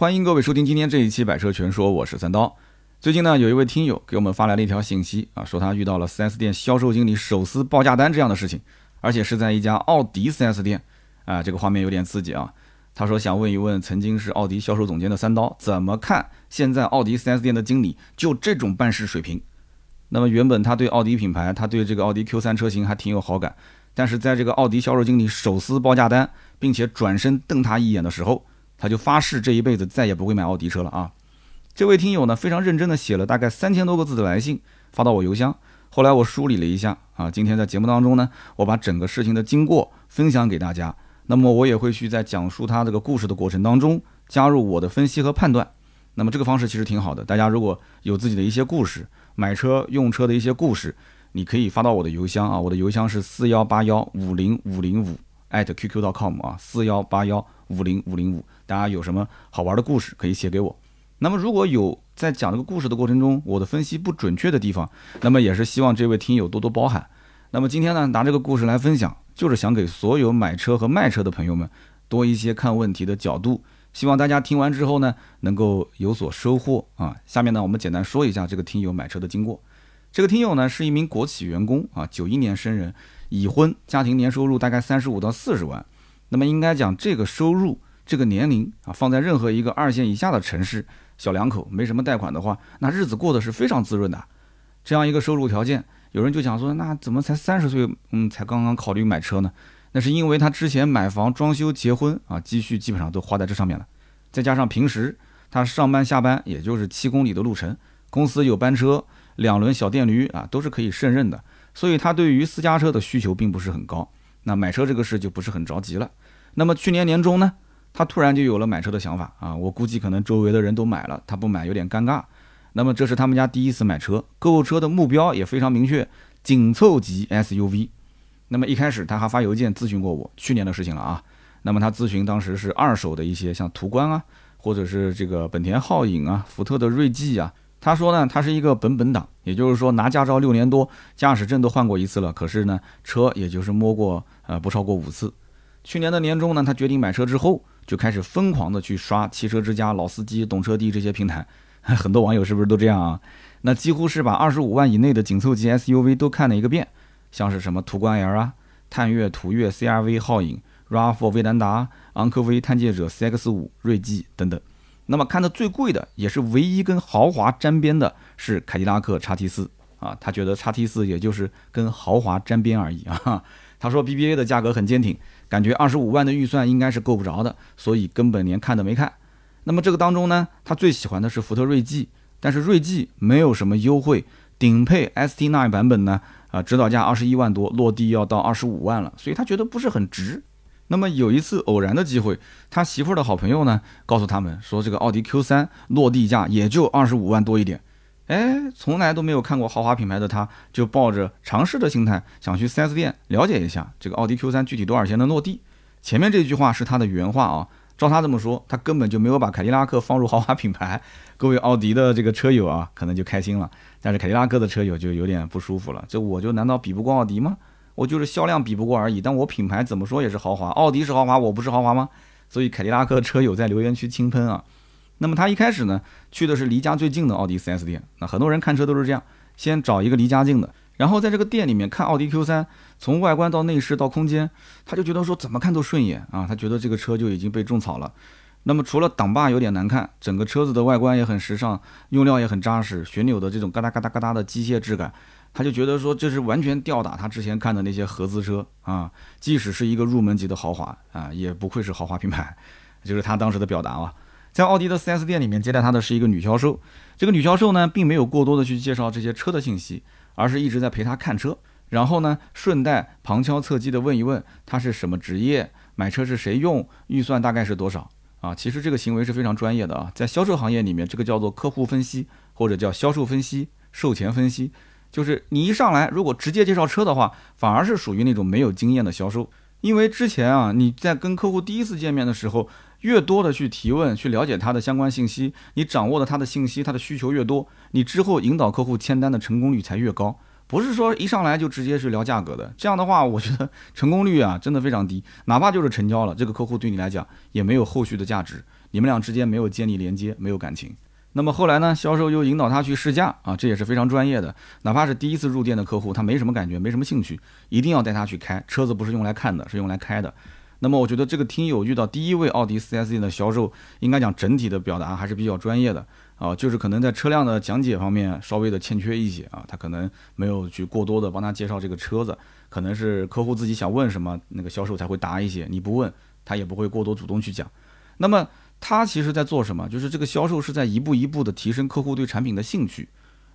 欢迎各位收听今天这一期《百车全说》，我是三刀。最近呢，有一位听友给我们发来了一条信息啊，说他遇到了 4S 店销售经理手撕报价单这样的事情，而且是在一家奥迪 4S 店啊，这个画面有点刺激啊。他说想问一问曾经是奥迪销售总监的三刀，怎么看现在奥迪 4S 店的经理就这种办事水平？那么原本他对奥迪品牌，他对这个奥迪 Q3 车型还挺有好感，但是在这个奥迪销售经理手撕报价单，并且转身瞪他一眼的时候，他就发誓这一辈子再也不会买奥迪车了啊！这位听友呢非常认真的写了大概三千多个字的来信发到我邮箱，后来我梳理了一下啊，今天在节目当中呢，我把整个事情的经过分享给大家。那么我也会去在讲述他这个故事的过程当中加入我的分析和判断。那么这个方式其实挺好的，大家如果有自己的一些故事，买车用车的一些故事，你可以发到我的邮箱啊，我的邮箱是四幺八幺五零五零五艾特 qq.com 啊，四幺八幺五零五零五。大家有什么好玩的故事可以写给我。那么如果有在讲这个故事的过程中，我的分析不准确的地方，那么也是希望这位听友多多包涵。那么今天呢，拿这个故事来分享，就是想给所有买车和卖车的朋友们多一些看问题的角度。希望大家听完之后呢，能够有所收获啊。下面呢，我们简单说一下这个听友买车的经过。这个听友呢是一名国企员工啊，九一年生人，已婚，家庭年收入大概三十五到四十万。那么应该讲这个收入。这个年龄啊，放在任何一个二线以下的城市，小两口没什么贷款的话，那日子过得是非常滋润的。这样一个收入条件，有人就想说，那怎么才三十岁，嗯，才刚刚考虑买车呢？那是因为他之前买房、装修、结婚啊，积蓄基本上都花在这上面了。再加上平时他上班下班也就是七公里的路程，公司有班车、两轮小电驴啊，都是可以胜任的。所以他对于私家车的需求并不是很高。那买车这个事就不是很着急了。那么去年年中呢？他突然就有了买车的想法啊！我估计可能周围的人都买了，他不买有点尴尬。那么这是他们家第一次买车，购车的目标也非常明确，紧凑级 SUV。那么一开始他还发邮件咨询过我，去年的事情了啊。那么他咨询当时是二手的一些像途观啊，或者是这个本田皓影啊、福特的锐际啊。他说呢，他是一个本本党，也就是说拿驾照六年多，驾驶证都换过一次了，可是呢车也就是摸过呃不超过五次。去年的年终呢，他决定买车之后。就开始疯狂的去刷汽车之家、老司机、懂车帝这些平台，很多网友是不是都这样啊？那几乎是把二十五万以内的紧凑级 SUV 都看了一个遍，像是什么途观 L 啊、探岳、途岳、CRV、皓影、RAV4、威兰达、昂科威、探界者、CX5、锐际等等。那么看的最贵的，也是唯一跟豪华沾边的，是凯迪拉克 XT4 啊。他觉得 XT4 也就是跟豪华沾边而已啊。他说 BBA 的价格很坚挺。感觉二十五万的预算应该是够不着的，所以根本连看都没看。那么这个当中呢，他最喜欢的是福特锐际，但是锐际没有什么优惠，顶配 ST9 版本呢，啊，指导价二十一万多，落地要到二十五万了，所以他觉得不是很值。那么有一次偶然的机会，他媳妇儿的好朋友呢，告诉他们说，这个奥迪 Q3 落地价也就二十五万多一点。哎，从来都没有看过豪华品牌的他，就抱着尝试的心态，想去 4S 店了解一下这个奥迪 Q3 具体多少钱能落地。前面这句话是他的原话啊，照他这么说，他根本就没有把凯迪拉克放入豪华品牌。各位奥迪的这个车友啊，可能就开心了，但是凯迪拉克的车友就有点不舒服了。这我就难道比不过奥迪吗？我就是销量比不过而已，但我品牌怎么说也是豪华。奥迪是豪华，我不是豪华吗？所以凯迪拉克车友在留言区轻喷啊。那么他一开始呢，去的是离家最近的奥迪 4S 店。那很多人看车都是这样，先找一个离家近的，然后在这个店里面看奥迪 Q3，从外观到内饰到空间，他就觉得说怎么看都顺眼啊，他觉得这个车就已经被种草了。那么除了挡把有点难看，整个车子的外观也很时尚，用料也很扎实，旋钮的这种嘎哒嘎哒嘎哒的机械质感，他就觉得说这是完全吊打他之前看的那些合资车啊，即使是一个入门级的豪华啊，也不愧是豪华品牌，就是他当时的表达啊。在奥迪的 4S 店里面接待他的是一个女销售，这个女销售呢，并没有过多的去介绍这些车的信息，而是一直在陪他看车，然后呢，顺带旁敲侧击的问一问他是什么职业，买车是谁用，预算大概是多少啊？其实这个行为是非常专业的啊，在销售行业里面，这个叫做客户分析或者叫销售分析、售前分析，就是你一上来如果直接介绍车的话，反而是属于那种没有经验的销售，因为之前啊你在跟客户第一次见面的时候。越多的去提问，去了解他的相关信息，你掌握的他的信息，他的需求越多，你之后引导客户签单的成功率才越高。不是说一上来就直接去聊价格的，这样的话，我觉得成功率啊真的非常低。哪怕就是成交了，这个客户对你来讲也没有后续的价值。你们俩之间没有建立连接，没有感情。那么后来呢，销售又引导他去试驾啊，这也是非常专业的。哪怕是第一次入店的客户，他没什么感觉，没什么兴趣，一定要带他去开车子，不是用来看的，是用来开的。那么我觉得这个听友遇到第一位奥迪 4S 店的销售，应该讲整体的表达还是比较专业的啊，就是可能在车辆的讲解方面稍微的欠缺一些啊，他可能没有去过多的帮他介绍这个车子，可能是客户自己想问什么，那个销售才会答一些，你不问他也不会过多主动去讲。那么他其实在做什么？就是这个销售是在一步一步的提升客户对产品的兴趣。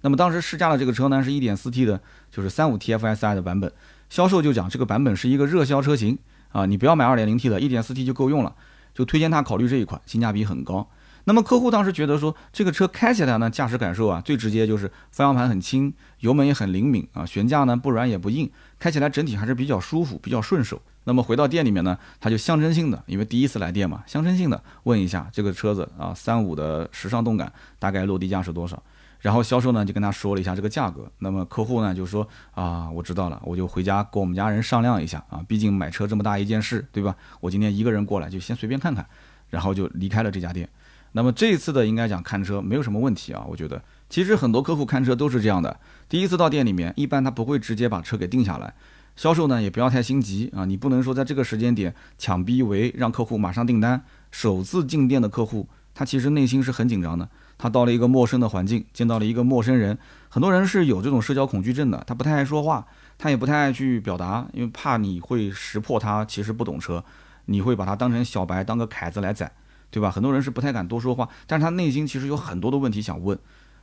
那么当时试驾的这个车呢，是一点四 T 的，就是三五 TFSI 的版本。销售就讲这个版本是一个热销车型啊，你不要买二点零 T 的，一点四 T 就够用了，就推荐他考虑这一款，性价比很高。那么客户当时觉得说，这个车开起来呢，驾驶感受啊，最直接就是方向盘很轻，油门也很灵敏啊，悬架呢不软也不硬，开起来整体还是比较舒服，比较顺手。那么回到店里面呢，他就象征性的，因为第一次来店嘛，象征性的问一下这个车子啊，三五的时尚动感大概落地价是多少？然后销售呢就跟他说了一下这个价格。那么客户呢就说啊，我知道了，我就回家跟我们家人商量一下啊，毕竟买车这么大一件事，对吧？我今天一个人过来就先随便看看，然后就离开了这家店。那么这一次的应该讲看车没有什么问题啊，我觉得其实很多客户看车都是这样的，第一次到店里面，一般他不会直接把车给定下来。销售呢也不要太心急啊，你不能说在这个时间点抢逼为让客户马上订单。首次进店的客户，他其实内心是很紧张的。他到了一个陌生的环境，见到了一个陌生人，很多人是有这种社交恐惧症的，他不太爱说话，他也不太爱去表达，因为怕你会识破他其实不懂车，你会把他当成小白，当个凯子来宰，对吧？很多人是不太敢多说话，但是他内心其实有很多的问题想问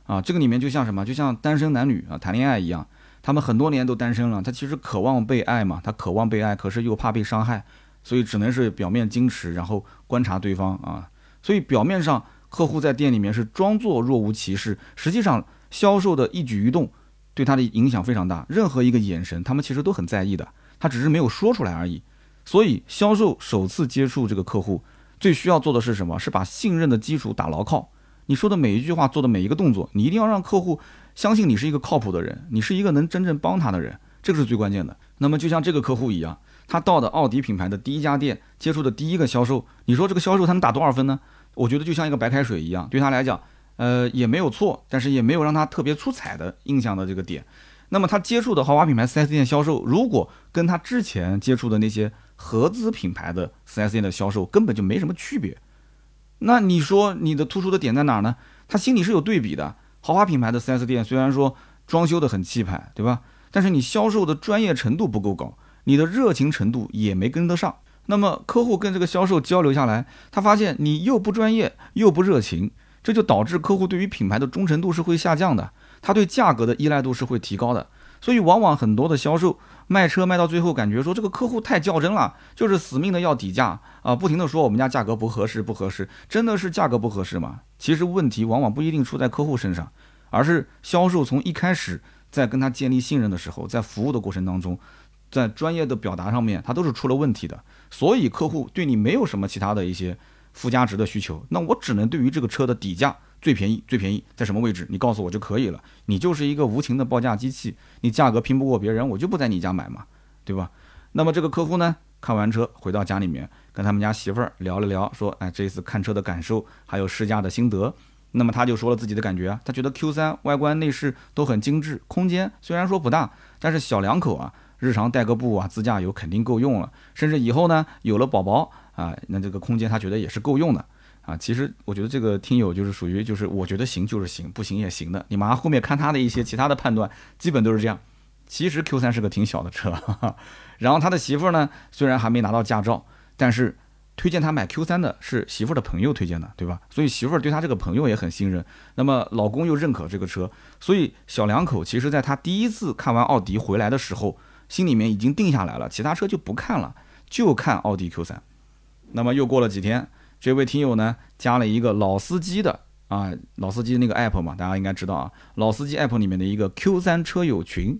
啊。这个里面就像什么？就像单身男女啊谈恋爱一样。他们很多年都单身了，他其实渴望被爱嘛，他渴望被爱，可是又怕被伤害，所以只能是表面矜持，然后观察对方啊。所以表面上客户在店里面是装作若无其事，实际上销售的一举一动对他的影响非常大，任何一个眼神他们其实都很在意的，他只是没有说出来而已。所以销售首次接触这个客户，最需要做的是什么？是把信任的基础打牢靠。你说的每一句话，做的每一个动作，你一定要让客户。相信你是一个靠谱的人，你是一个能真正帮他的人，这个是最关键的。那么就像这个客户一样，他到的奥迪品牌的第一家店，接触的第一个销售，你说这个销售他能打多少分呢？我觉得就像一个白开水一样，对他来讲，呃，也没有错，但是也没有让他特别出彩的印象的这个点。那么他接触的豪华品牌 4S 店销售，如果跟他之前接触的那些合资品牌的 4S 店的销售根本就没什么区别，那你说你的突出的点在哪呢？他心里是有对比的。豪华品牌的 4S 店虽然说装修的很气派，对吧？但是你销售的专业程度不够高，你的热情程度也没跟得上。那么客户跟这个销售交流下来，他发现你又不专业又不热情，这就导致客户对于品牌的忠诚度是会下降的，他对价格的依赖度是会提高的。所以往往很多的销售卖车卖到最后，感觉说这个客户太较真了，就是死命的要底价啊，不停的说我们家价格不合适不合适，真的是价格不合适吗？其实问题往往不一定出在客户身上，而是销售从一开始在跟他建立信任的时候，在服务的过程当中，在专业的表达上面，他都是出了问题的。所以客户对你没有什么其他的一些附加值的需求，那我只能对于这个车的底价。最便宜，最便宜在什么位置？你告诉我就可以了。你就是一个无情的报价机器，你价格拼不过别人，我就不在你家买嘛，对吧？那么这个客户呢，看完车回到家里面，跟他们家媳妇儿聊了聊，说，哎，这次看车的感受，还有试驾的心得。那么他就说了自己的感觉啊，他觉得 Q3 外观内饰都很精致，空间虽然说不大，但是小两口啊，日常代个步啊，自驾游肯定够用了。甚至以后呢，有了宝宝啊，那这个空间他觉得也是够用的。啊，其实我觉得这个听友就是属于就是我觉得行就是行，不行也行的。你马上后面看他的一些其他的判断，基本都是这样。其实 Q 三是个挺小的车，然后他的媳妇呢，虽然还没拿到驾照，但是推荐他买 Q 三的是媳妇的朋友推荐的，对吧？所以媳妇儿对他这个朋友也很信任。那么老公又认可这个车，所以小两口其实在他第一次看完奥迪回来的时候，心里面已经定下来了，其他车就不看了，就看奥迪 Q 三。那么又过了几天。这位听友呢，加了一个老司机的啊，老司机那个 app 嘛，大家应该知道啊，老司机 app 里面的一个 Q3 车友群，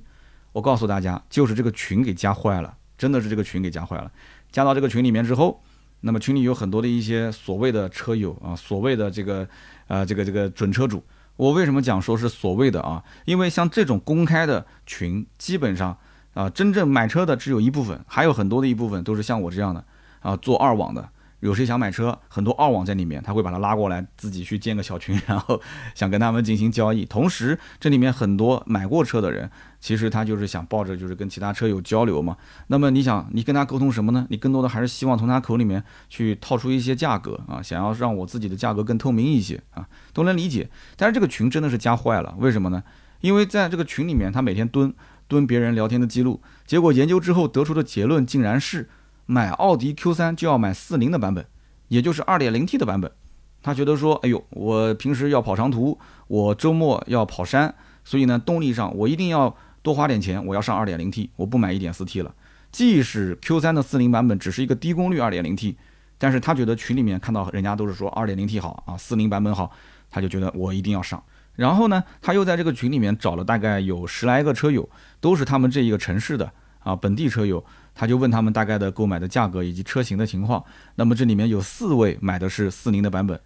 我告诉大家，就是这个群给加坏了，真的是这个群给加坏了。加到这个群里面之后，那么群里有很多的一些所谓的车友啊，所谓的这个呃这个这个准车主。我为什么讲说是所谓的啊？因为像这种公开的群，基本上啊，真正买车的只有一部分，还有很多的一部分都是像我这样的啊，做二网的。有谁想买车，很多二网在里面，他会把他拉过来，自己去建个小群，然后 想跟他们进行交易。同时，这里面很多买过车的人，其实他就是想抱着就是跟其他车友交流嘛。那么你想，你跟他沟通什么呢？你更多的还是希望从他口里面去套出一些价格啊，想要让我自己的价格更透明一些啊，都能理解。但是这个群真的是加坏了，为什么呢？因为在这个群里面，他每天蹲蹲别人聊天的记录，结果研究之后得出的结论竟然是。买奥迪 Q3 就要买四零的版本，也就是 2.0T 的版本。他觉得说，哎呦，我平时要跑长途，我周末要跑山，所以呢，动力上我一定要多花点钱，我要上 2.0T，我不买 1.4T 了。即使 Q3 的四零版本只是一个低功率 2.0T，但是他觉得群里面看到人家都是说 2.0T 好啊，四零版本好，他就觉得我一定要上。然后呢，他又在这个群里面找了大概有十来个车友，都是他们这一个城市的啊本地车友。他就问他们大概的购买的价格以及车型的情况，那么这里面有四位买的是四零的版本，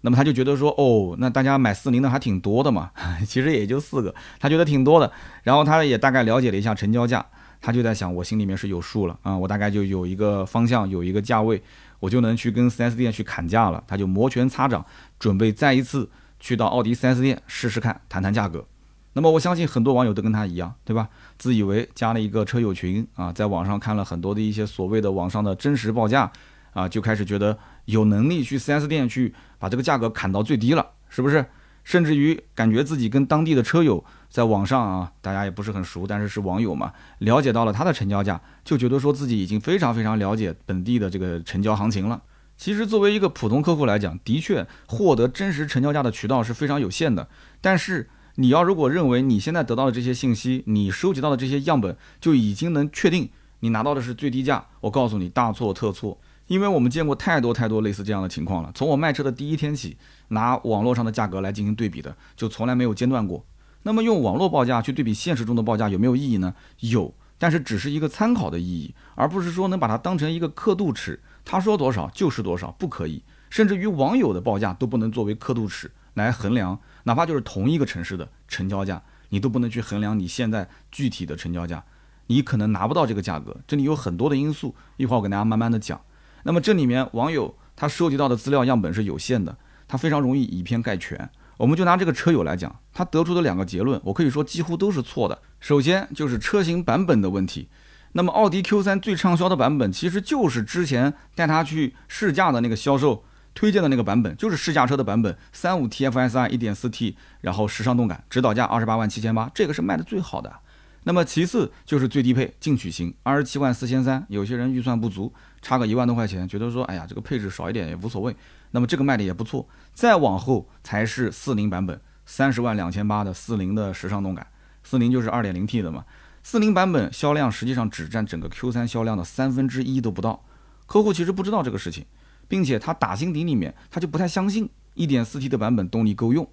那么他就觉得说，哦，那大家买四零的还挺多的嘛，其实也就四个，他觉得挺多的。然后他也大概了解了一下成交价，他就在想，我心里面是有数了啊，我大概就有一个方向，有一个价位，我就能去跟 4S 店去砍价了。他就摩拳擦掌，准备再一次去到奥迪 4S 店试试看，谈谈价格。那么我相信很多网友都跟他一样，对吧？自以为加了一个车友群啊，在网上看了很多的一些所谓的网上的真实报价啊，就开始觉得有能力去 4S 店去把这个价格砍到最低了，是不是？甚至于感觉自己跟当地的车友在网上啊，大家也不是很熟，但是是网友嘛，了解到了他的成交价，就觉得说自己已经非常非常了解本地的这个成交行情了。其实作为一个普通客户来讲，的确获得真实成交价的渠道是非常有限的，但是。你要如果认为你现在得到的这些信息，你收集到的这些样本就已经能确定你拿到的是最低价，我告诉你大错特错，因为我们见过太多太多类似这样的情况了。从我卖车的第一天起，拿网络上的价格来进行对比的，就从来没有间断过。那么用网络报价去对比现实中的报价有没有意义呢？有，但是只是一个参考的意义，而不是说能把它当成一个刻度尺。他说多少就是多少，不可以。甚至于网友的报价都不能作为刻度尺来衡量。哪怕就是同一个城市的成交价，你都不能去衡量你现在具体的成交价，你可能拿不到这个价格。这里有很多的因素，一会儿我给大家慢慢的讲。那么这里面网友他收集到的资料样本是有限的，他非常容易以偏概全。我们就拿这个车友来讲，他得出的两个结论，我可以说几乎都是错的。首先就是车型版本的问题。那么奥迪 Q3 最畅销的版本，其实就是之前带他去试驾的那个销售。推荐的那个版本就是试驾车的版本，三五 TFSI 一点四 T，然后时尚动感，指导价二十八万七千八，这个是卖的最好的。那么其次就是最低配进取型，二十七万四千三，有些人预算不足，差个一万多块钱，觉得说，哎呀，这个配置少一点也无所谓。那么这个卖的也不错。再往后才是四零版本，三十万两千八的四零的时尚动感，四零就是二点零 T 的嘛。四零版本销量实际上只占整个 Q 三销量的三分之一都不到，客户其实不知道这个事情。并且他打心底里面，他就不太相信 1.4T 的版本动力够用。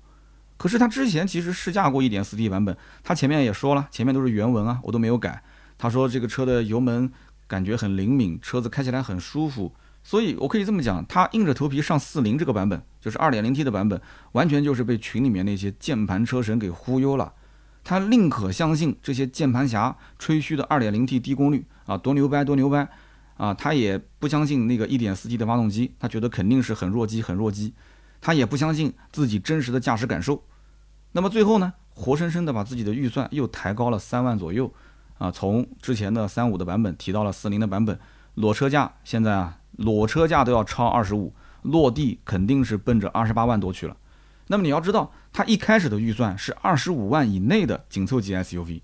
可是他之前其实试驾过 1.4T 版本，他前面也说了，前面都是原文啊，我都没有改。他说这个车的油门感觉很灵敏，车子开起来很舒服。所以我可以这么讲，他硬着头皮上40这个版本，就是 2.0T 的版本，完全就是被群里面那些键盘车神给忽悠了。他宁可相信这些键盘侠吹嘘的 2.0T 低功率啊，多牛掰多牛掰。啊，他也不相信那个 1.4T 的发动机，他觉得肯定是很弱鸡，很弱鸡。他也不相信自己真实的驾驶感受。那么最后呢，活生生的把自己的预算又抬高了三万左右。啊，从之前的三五的版本提到了四零的版本，裸车价现在啊，裸车价都要超二十五，落地肯定是奔着二十八万多去了。那么你要知道，他一开始的预算是二十五万以内的紧凑级 SUV。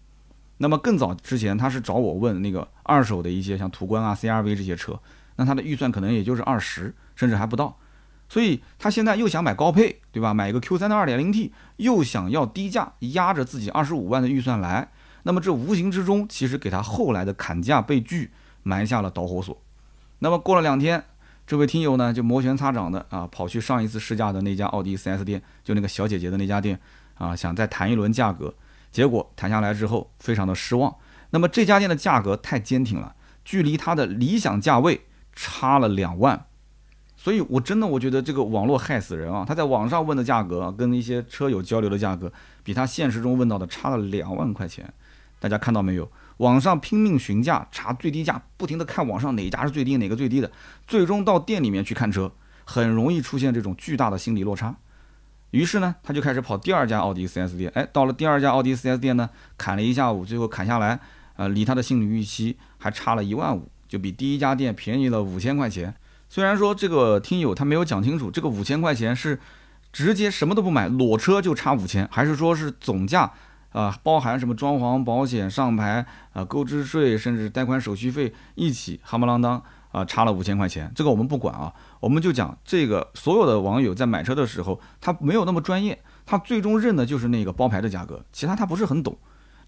那么更早之前，他是找我问那个二手的一些像途观啊、CRV 这些车，那他的预算可能也就是二十，甚至还不到。所以他现在又想买高配，对吧？买一个 Q3 的 2.0T，又想要低价压着自己二十五万的预算来，那么这无形之中其实给他后来的砍价被拒埋下了导火索。那么过了两天，这位听友呢就摩拳擦掌的啊，跑去上一次试驾的那家奥迪 4S 店，就那个小姐姐的那家店啊，想再谈一轮价格。结果谈下来之后，非常的失望。那么这家店的价格太坚挺了，距离他的理想价位差了两万。所以，我真的我觉得这个网络害死人啊！他在网上问的价格，跟一些车友交流的价格，比他现实中问到的差了两万块钱。大家看到没有？网上拼命询价查最低价，不停的看网上哪家是最低哪个最低的，最终到店里面去看车，很容易出现这种巨大的心理落差。于是呢，他就开始跑第二家奥迪 4S 店。哎，到了第二家奥迪 4S 店呢，砍了一下午，最后砍下来，呃，离他的心理预期还差了一万五，就比第一家店便宜了五千块钱。虽然说这个听友他没有讲清楚，这个五千块钱是直接什么都不买裸车就差五千，还是说是总价？啊，包含什么装潢、保险、上牌啊、购置税，甚至贷款手续费一起，夯不啷当啊，差了五千块钱。这个我们不管啊，我们就讲这个所有的网友在买车的时候，他没有那么专业，他最终认的就是那个包牌的价格，其他他不是很懂。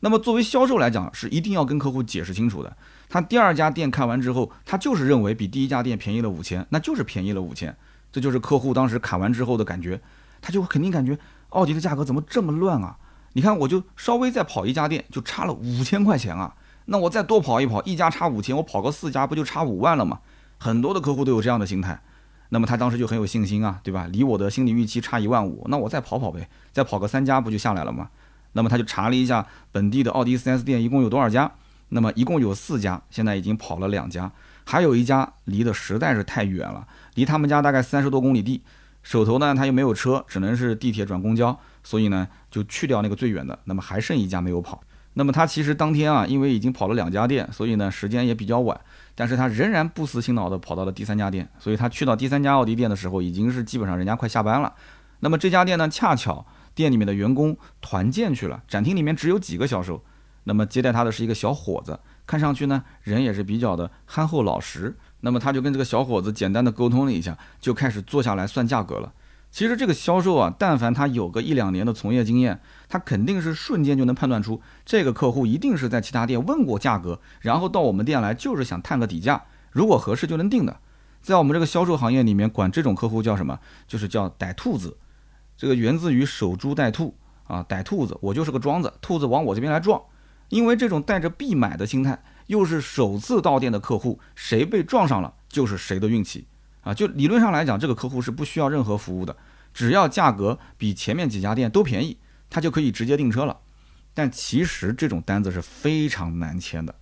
那么作为销售来讲，是一定要跟客户解释清楚的。他第二家店看完之后，他就是认为比第一家店便宜了五千，那就是便宜了五千，这就是客户当时砍完之后的感觉，他就肯定感觉奥迪的价格怎么这么乱啊？你看，我就稍微再跑一家店，就差了五千块钱啊！那我再多跑一跑，一家差五千，我跑个四家，不就差五万了吗？很多的客户都有这样的心态，那么他当时就很有信心啊，对吧？离我的心理预期差一万五，那我再跑跑呗，再跑个三家不就下来了吗？那么他就查了一下本地的奥迪 4S 店一共有多少家，那么一共有四家，现在已经跑了两家，还有一家离得实在是太远了，离他们家大概三十多公里地，手头呢他又没有车，只能是地铁转公交。所以呢，就去掉那个最远的，那么还剩一家没有跑。那么他其实当天啊，因为已经跑了两家店，所以呢时间也比较晚，但是他仍然不死心脑的跑到了第三家店。所以他去到第三家奥迪店的时候，已经是基本上人家快下班了。那么这家店呢，恰巧店里面的员工团建去了，展厅里面只有几个销售。那么接待他的是一个小伙子，看上去呢人也是比较的憨厚老实。那么他就跟这个小伙子简单的沟通了一下，就开始坐下来算价格了。其实这个销售啊，但凡他有个一两年的从业经验，他肯定是瞬间就能判断出这个客户一定是在其他店问过价格，然后到我们店来就是想探个底价，如果合适就能定的。在我们这个销售行业里面，管这种客户叫什么？就是叫逮兔子。这个源自于守株待兔啊，逮兔子，我就是个庄子，兔子往我这边来撞。因为这种带着必买的心态，又是首次到店的客户，谁被撞上了就是谁的运气。啊，就理论上来讲，这个客户是不需要任何服务的，只要价格比前面几家店都便宜，他就可以直接订车了。但其实这种单子是非常难签的，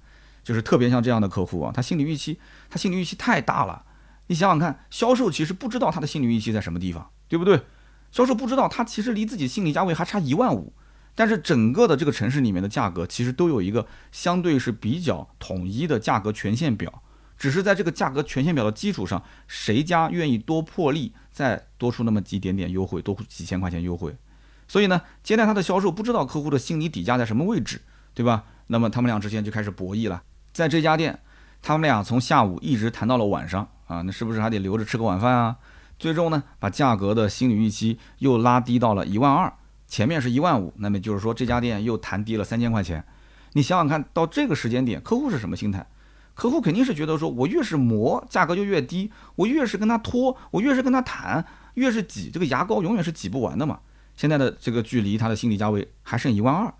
就是特别像这样的客户啊，他心理预期，他心理预期太大了。你想想看，销售其实不知道他的心理预期在什么地方，对不对？销售不知道他其实离自己心理价位还差一万五，但是整个的这个城市里面的价格其实都有一个相对是比较统一的价格权限表。只是在这个价格权限表的基础上，谁家愿意多破例，再多出那么几点点优惠，多几千块钱优惠。所以呢，接待他的销售不知道客户的心理底价在什么位置，对吧？那么他们俩之间就开始博弈了。在这家店，他们俩从下午一直谈到了晚上啊，那是不是还得留着吃个晚饭啊？最终呢，把价格的心理预期又拉低到了一万二，前面是一万五，那么就是说这家店又谈低了三千块钱。你想想看到这个时间点，客户是什么心态？客户肯定是觉得说，我越是磨，价格就越低；我越是跟他拖，我越是跟他谈，越是挤，这个牙膏永远是挤不完的嘛。现在的这个距离，他的心理价位还剩一万二，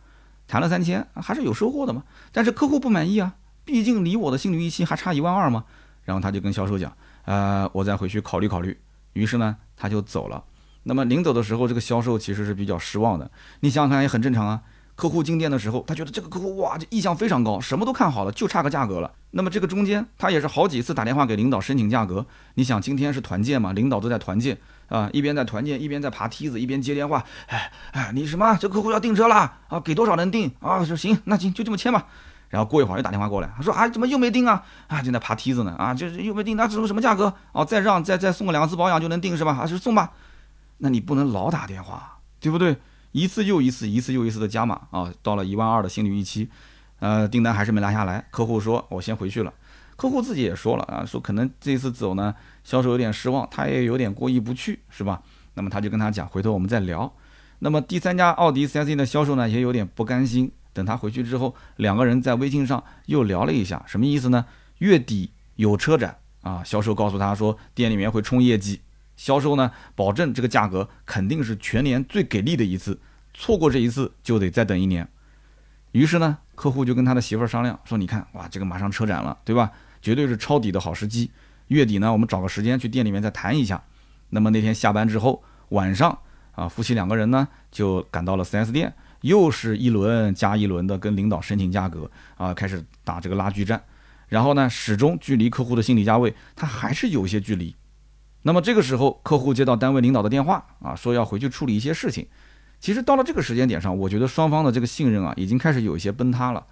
谈了三千，还是有收获的嘛。但是客户不满意啊，毕竟离我的心理预期还差一万二嘛。然后他就跟销售讲，呃，我再回去考虑考虑。于是呢，他就走了。那么临走的时候，这个销售其实是比较失望的。你想想看，也很正常啊。客户进店的时候，他觉得这个客户哇，这意向非常高，什么都看好了，就差个价格了。那么这个中间，他也是好几次打电话给领导申请价格。你想，今天是团建嘛，领导都在团建啊，一边在团建，一边在爬梯子，一边接电话。哎哎，你什么？这客户要订车啦？啊，给多少能订啊？说行，那行就这么签吧。然后过一会儿又打电话过来，他说啊，怎么又没订啊？啊，正在爬梯子呢。啊，就是又没订，那什什么价格？哦，再让再再送个两次保养就能订是吧？啊，就送吧。那你不能老打电话，对不对？一次又一次，一次又一次的加码啊，到了一万二的心理预期，呃，订单还是没拿下来。客户说：“我先回去了。”客户自己也说了啊，说可能这次走呢，销售有点失望，他也有点过意不去，是吧？那么他就跟他讲，回头我们再聊。那么第三家奥迪 4S 店的销售呢，也有点不甘心。等他回去之后，两个人在微信上又聊了一下，什么意思呢？月底有车展啊，销售告诉他说，店里面会冲业绩。销售呢，保证这个价格肯定是全年最给力的一次，错过这一次就得再等一年。于是呢，客户就跟他的媳妇儿商量说：“你看，哇，这个马上车展了，对吧？绝对是抄底的好时机。月底呢，我们找个时间去店里面再谈一下。那么那天下班之后，晚上啊，夫妻两个人呢就赶到了 4S 店，又是一轮加一轮的跟领导申请价格啊，开始打这个拉锯战。然后呢，始终距离客户的心理价位，他还是有一些距离。那么这个时候，客户接到单位领导的电话啊，说要回去处理一些事情。其实到了这个时间点上，我觉得双方的这个信任啊，已经开始有一些崩塌了。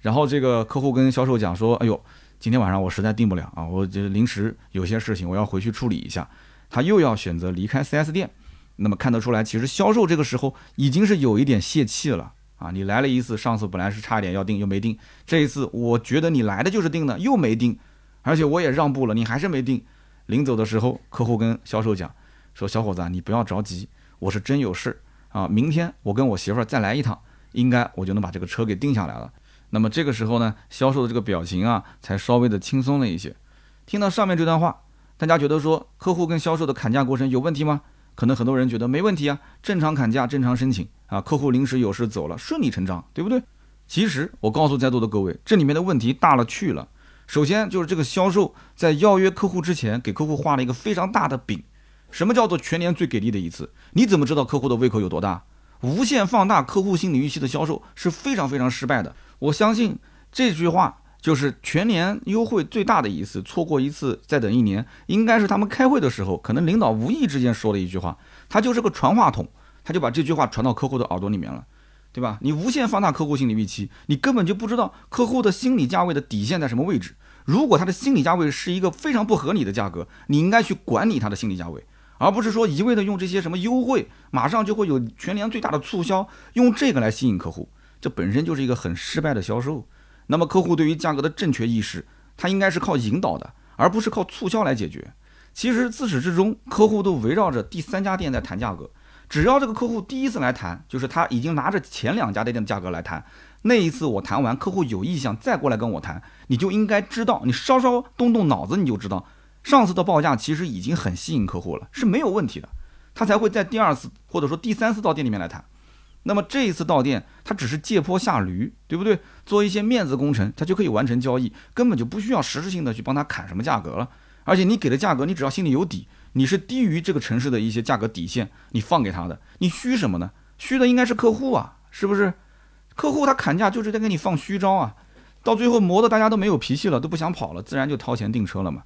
然后这个客户跟销售讲说：“哎呦，今天晚上我实在定不了啊，我这临时有些事情，我要回去处理一下。”他又要选择离开 4S 店。那么看得出来，其实销售这个时候已经是有一点泄气了啊！你来了一次，上次本来是差一点要定又没定，这一次我觉得你来的就是定的，又没定，而且我也让步了，你还是没定。临走的时候，客户跟销售讲说：“小伙子，你不要着急，我是真有事啊，明天我跟我媳妇儿再来一趟，应该我就能把这个车给定下来了。”那么这个时候呢，销售的这个表情啊，才稍微的轻松了一些。听到上面这段话，大家觉得说客户跟销售的砍价过程有问题吗？可能很多人觉得没问题啊，正常砍价，正常申请啊，客户临时有事走了，顺理成章，对不对？其实我告诉在座的各位，这里面的问题大了去了。首先就是这个销售在邀约客户之前，给客户画了一个非常大的饼。什么叫做全年最给力的一次？你怎么知道客户的胃口有多大？无限放大客户心理预期的销售是非常非常失败的。我相信这句话就是全年优惠最大的一次，错过一次再等一年，应该是他们开会的时候，可能领导无意之间说了一句话，他就是个传话筒，他就把这句话传到客户的耳朵里面了。对吧？你无限放大客户心理预期，你根本就不知道客户的心理价位的底线在什么位置。如果他的心理价位是一个非常不合理的价格，你应该去管理他的心理价位，而不是说一味的用这些什么优惠，马上就会有全年最大的促销，用这个来吸引客户，这本身就是一个很失败的销售。那么客户对于价格的正确意识，他应该是靠引导的，而不是靠促销来解决。其实自始至终，客户都围绕着第三家店在谈价格。只要这个客户第一次来谈，就是他已经拿着前两家店的价格来谈，那一次我谈完，客户有意向再过来跟我谈，你就应该知道，你稍稍动动脑子，你就知道上次的报价其实已经很吸引客户了，是没有问题的，他才会在第二次或者说第三次到店里面来谈。那么这一次到店，他只是借坡下驴，对不对？做一些面子工程，他就可以完成交易，根本就不需要实质性的去帮他砍什么价格了。而且你给的价格，你只要心里有底。你是低于这个城市的一些价格底线，你放给他的，你虚什么呢？虚的应该是客户啊，是不是？客户他砍价就是在给你放虚招啊，到最后磨得大家都没有脾气了，都不想跑了，自然就掏钱订车了嘛。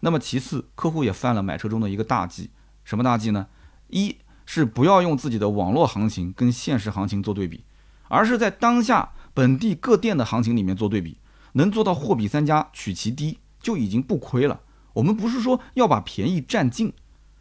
那么其次，客户也犯了买车中的一个大忌，什么大忌呢？一是不要用自己的网络行情跟现实行情做对比，而是在当下本地各店的行情里面做对比，能做到货比三家取其低，就已经不亏了。我们不是说要把便宜占尽，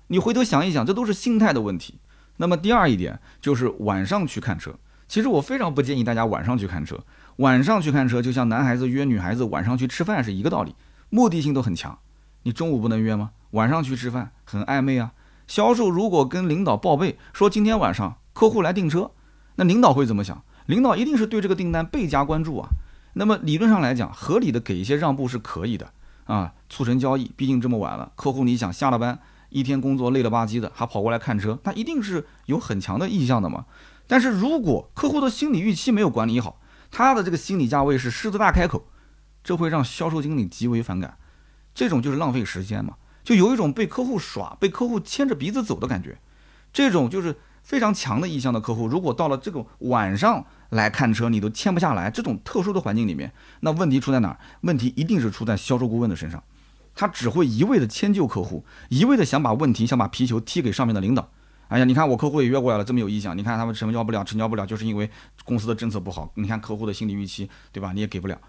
你回头想一想，这都是心态的问题。那么第二一点就是晚上去看车，其实我非常不建议大家晚上去看车。晚上去看车就像男孩子约女孩子晚上去吃饭是一个道理，目的性都很强。你中午不能约吗？晚上去吃饭很暧昧啊。销售如果跟领导报备说今天晚上客户来订车，那领导会怎么想？领导一定是对这个订单倍加关注啊。那么理论上来讲，合理的给一些让步是可以的。啊，促成交易，毕竟这么晚了，客户你想下了班，一天工作累了吧唧的，还跑过来看车，那一定是有很强的意向的嘛。但是如果客户的心理预期没有管理好，他的这个心理价位是狮子大开口，这会让销售经理极为反感，这种就是浪费时间嘛，就有一种被客户耍、被客户牵着鼻子走的感觉，这种就是非常强的意向的客户，如果到了这个晚上。来看车你都签不下来，这种特殊的环境里面，那问题出在哪儿？问题一定是出在销售顾问的身上，他只会一味的迁就客户，一味的想把问题想把皮球踢给上面的领导。哎呀，你看我客户也约过来了，这么有意向，你看他们成交不了，成交不了，就是因为公司的政策不好。你看客户的心理预期，对吧？你也给不了，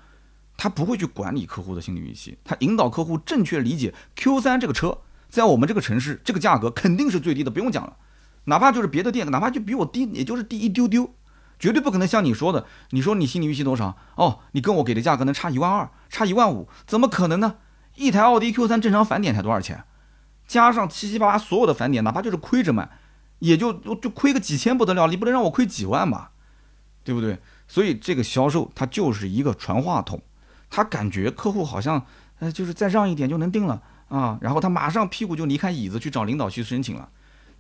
他不会去管理客户的心理预期，他引导客户正确理解 Q 三这个车在我们这个城市这个价格肯定是最低的，不用讲了，哪怕就是别的店，哪怕就比我低，也就是低一丢丢。绝对不可能像你说的，你说你心理预期多少？哦，你跟我给的价格能差一万二，差一万五，怎么可能呢？一台奥迪 Q3 正常返点才多少钱？加上七七八八所有的返点，哪怕就是亏着卖，也就就亏个几千不得了，你不能让我亏几万吧？对不对？所以这个销售他就是一个传话筒，他感觉客户好像呃就是再让一点就能定了啊，然后他马上屁股就离开椅子去找领导去申请了。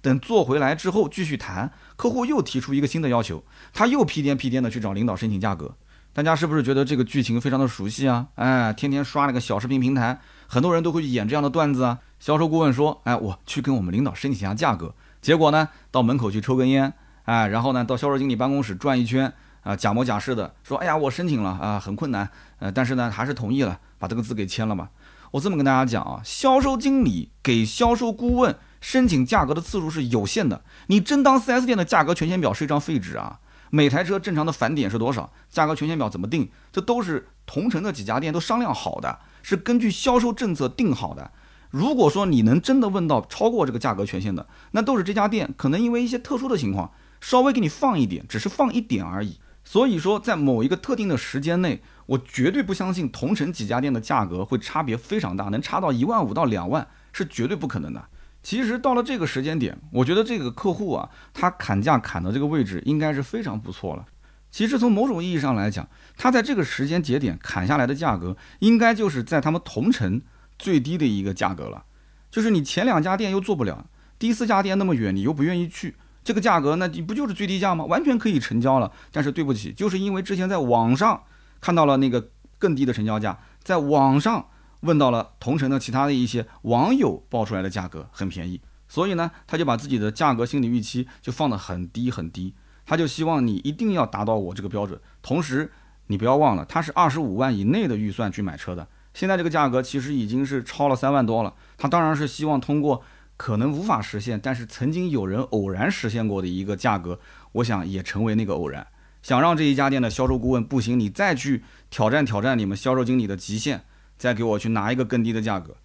等做回来之后继续谈，客户又提出一个新的要求，他又屁颠屁颠的去找领导申请价格。大家是不是觉得这个剧情非常的熟悉啊？哎，天天刷那个小视频平台，很多人都会去演这样的段子啊。销售顾问说：“哎，我去跟我们领导申请一下价格。”结果呢，到门口去抽根烟，哎，然后呢到销售经理办公室转一圈啊，假模假式的说，哎呀，我申请了啊，很困难，呃，但是呢还是同意了，把这个字给签了嘛。我这么跟大家讲啊，销售经理给销售顾问申请价格的次数是有限的，你真当 4S 店的价格权限表是一张废纸啊？每台车正常的返点是多少？价格权限表怎么定？这都是同城的几家店都商量好的，是根据销售政策定好的。如果说你能真的问到超过这个价格权限的，那都是这家店可能因为一些特殊的情况，稍微给你放一点，只是放一点而已。所以说，在某一个特定的时间内，我绝对不相信同城几家店的价格会差别非常大，能差到一万五到两万是绝对不可能的。其实到了这个时间点，我觉得这个客户啊，他砍价砍的这个位置应该是非常不错了。其实从某种意义上来讲，他在这个时间节点砍下来的价格，应该就是在他们同城最低的一个价格了。就是你前两家店又做不了，第四家店那么远，你又不愿意去，这个价格那你不就是最低价吗？完全可以成交了。但是对不起，就是因为之前在网上看到了那个更低的成交价，在网上。问到了同城的其他的一些网友报出来的价格很便宜，所以呢，他就把自己的价格心理预期就放得很低很低，他就希望你一定要达到我这个标准。同时，你不要忘了，他是二十五万以内的预算去买车的，现在这个价格其实已经是超了三万多了。他当然是希望通过可能无法实现，但是曾经有人偶然实现过的一个价格，我想也成为那个偶然。想让这一家店的销售顾问不行，你再去挑战挑战你们销售经理的极限。再给我去拿一个更低的价格，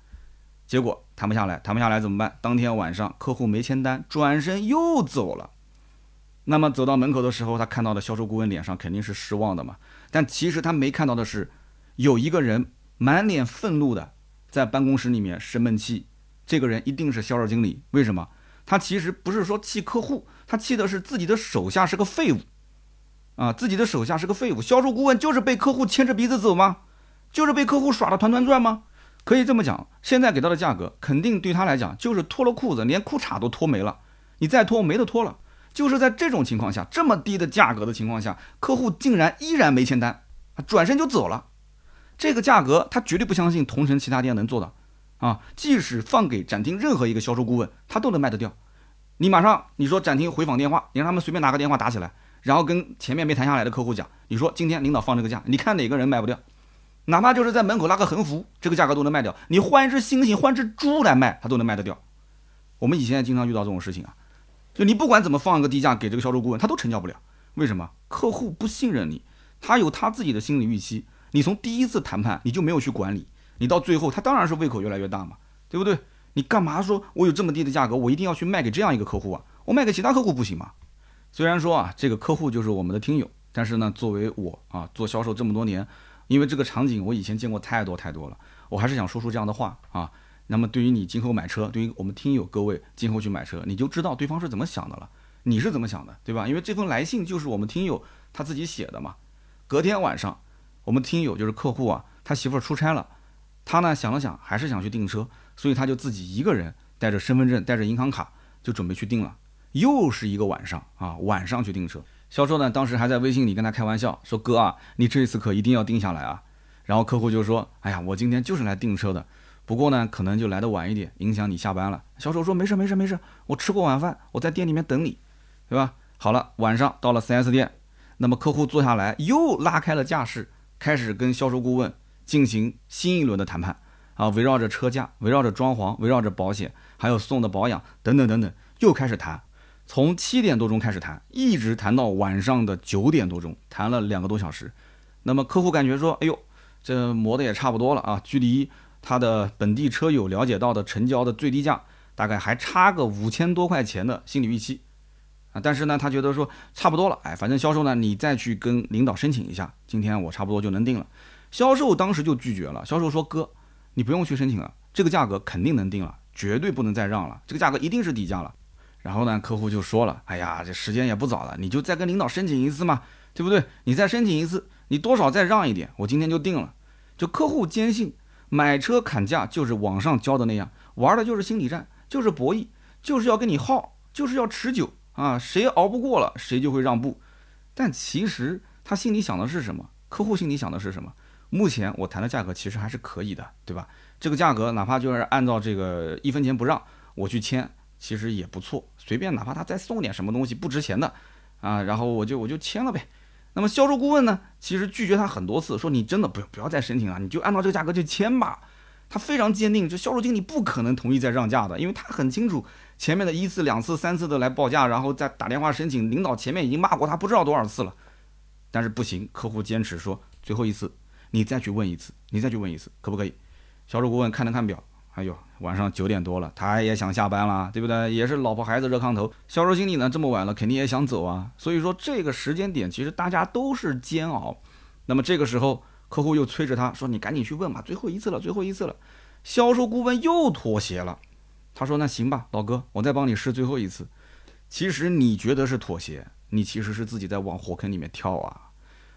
结果谈不下来，谈不下来怎么办？当天晚上客户没签单，转身又走了。那么走到门口的时候，他看到的销售顾问脸上肯定是失望的嘛。但其实他没看到的是，有一个人满脸愤怒的在办公室里面生闷气。这个人一定是销售经理。为什么？他其实不是说气客户，他气的是自己的手下是个废物啊！自己的手下是个废物，销售顾问就是被客户牵着鼻子走吗？就是被客户耍的团团转吗？可以这么讲，现在给到的价格肯定对他来讲就是脱了裤子，连裤衩都脱没了。你再脱没得脱了。就是在这种情况下，这么低的价格的情况下，客户竟然依然没签单，转身就走了。这个价格他绝对不相信同城其他店能做到啊！即使放给展厅任何一个销售顾问，他都能卖得掉。你马上你说展厅回访电话，你让他们随便拿个电话打起来，然后跟前面没谈下来的客户讲，你说今天领导放这个价，你看哪个人卖不掉？哪怕就是在门口拉个横幅，这个价格都能卖掉。你换一只猩猩，换只猪来卖，它都能卖得掉。我们以前也经常遇到这种事情啊，就你不管怎么放一个低价给这个销售顾问，他都成交不了。为什么？客户不信任你，他有他自己的心理预期。你从第一次谈判你就没有去管理，你到最后他当然是胃口越来越大嘛，对不对？你干嘛说我有这么低的价格，我一定要去卖给这样一个客户啊？我卖给其他客户不行吗？虽然说啊，这个客户就是我们的听友，但是呢，作为我啊做销售这么多年。因为这个场景我以前见过太多太多了，我还是想说出这样的话啊。那么对于你今后买车，对于我们听友各位今后去买车，你就知道对方是怎么想的了。你是怎么想的，对吧？因为这封来信就是我们听友他自己写的嘛。隔天晚上，我们听友就是客户啊，他媳妇儿出差了，他呢想了想，还是想去订车，所以他就自己一个人带着身份证，带着银行卡，就准备去订了。又是一个晚上啊，晚上去订车。销售呢，当时还在微信里跟他开玩笑说：“哥啊，你这次可一定要定下来啊。”然后客户就说：“哎呀，我今天就是来订车的，不过呢，可能就来的晚一点，影响你下班了。”销售说：“没事没事没事，我吃过晚饭，我在店里面等你，对吧？”好了，晚上到了 4S 店，那么客户坐下来又拉开了架势，开始跟销售顾问进行新一轮的谈判啊，围绕着车价，围绕着装潢，围绕着保险，还有送的保养等等等等，又开始谈。从七点多钟开始谈，一直谈到晚上的九点多钟，谈了两个多小时。那么客户感觉说：“哎呦，这磨的也差不多了啊，距离他的本地车友了解到的成交的最低价，大概还差个五千多块钱的心理预期啊。”但是呢，他觉得说差不多了，哎，反正销售呢，你再去跟领导申请一下，今天我差不多就能定了。销售当时就拒绝了，销售说：“哥，你不用去申请了，这个价格肯定能定了，绝对不能再让了，这个价格一定是底价了。”然后呢，客户就说了：“哎呀，这时间也不早了，你就再跟领导申请一次嘛，对不对？你再申请一次，你多少再让一点，我今天就定了。”就客户坚信买车砍价就是网上教的那样，玩的就是心理战，就是博弈，就是要跟你耗，就是要持久啊！谁熬不过了，谁就会让步。但其实他心里想的是什么？客户心里想的是什么？目前我谈的价格其实还是可以的，对吧？这个价格哪怕就是按照这个一分钱不让我去签。其实也不错，随便哪怕他再送点什么东西不值钱的啊，然后我就我就签了呗。那么销售顾问呢，其实拒绝他很多次，说你真的不要不要再申请了，你就按照这个价格就签吧。他非常坚定，这销售经理不可能同意再让价的，因为他很清楚前面的一次、两次、三次的来报价，然后再打电话申请，领导前面已经骂过他不知道多少次了。但是不行，客户坚持说最后一次，你再去问一次，你再去问一次，可不可以？销售顾问看了看表，哎呦，晚上九点多了，他也想下班了，对不对？也是老婆孩子热炕头。销售经理呢，这么晚了，肯定也想走啊。所以说这个时间点，其实大家都是煎熬。那么这个时候。客户又催着他说：“你赶紧去问吧，最后一次了，最后一次了。”销售顾问又妥协了。他说：“那行吧，老哥，我再帮你试最后一次。”其实你觉得是妥协，你其实是自己在往火坑里面跳啊。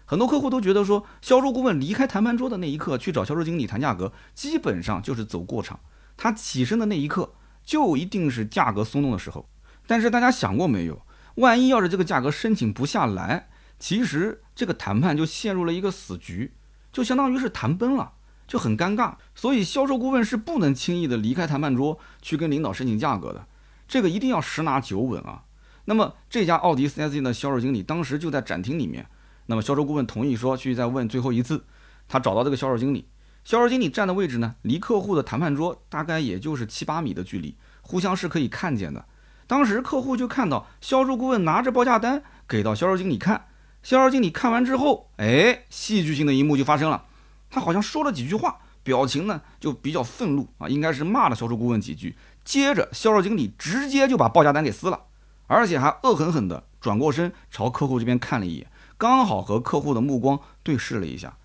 很多客户都觉得说，销售顾问离开谈判桌的那一刻去找销售经理谈价格，基本上就是走过场。他起身的那一刻，就一定是价格松动的时候。但是大家想过没有？万一要是这个价格申请不下来，其实这个谈判就陷入了一个死局。就相当于是谈崩了，就很尴尬，所以销售顾问是不能轻易的离开谈判桌去跟领导申请价格的，这个一定要十拿九稳啊。那么这家奥迪 4S 店的销售经理当时就在展厅里面，那么销售顾问同意说去再问最后一次，他找到这个销售经理，销售经理站的位置呢，离客户的谈判桌大概也就是七八米的距离，互相是可以看见的。当时客户就看到销售顾问拿着报价单给到销售经理看。销售经理看完之后，哎，戏剧性的一幕就发生了。他好像说了几句话，表情呢就比较愤怒啊，应该是骂了销售顾问几句。接着，销售经理直接就把报价单给撕了，而且还恶狠狠地转过身朝客户这边看了一眼，刚好和客户的目光对视了一下。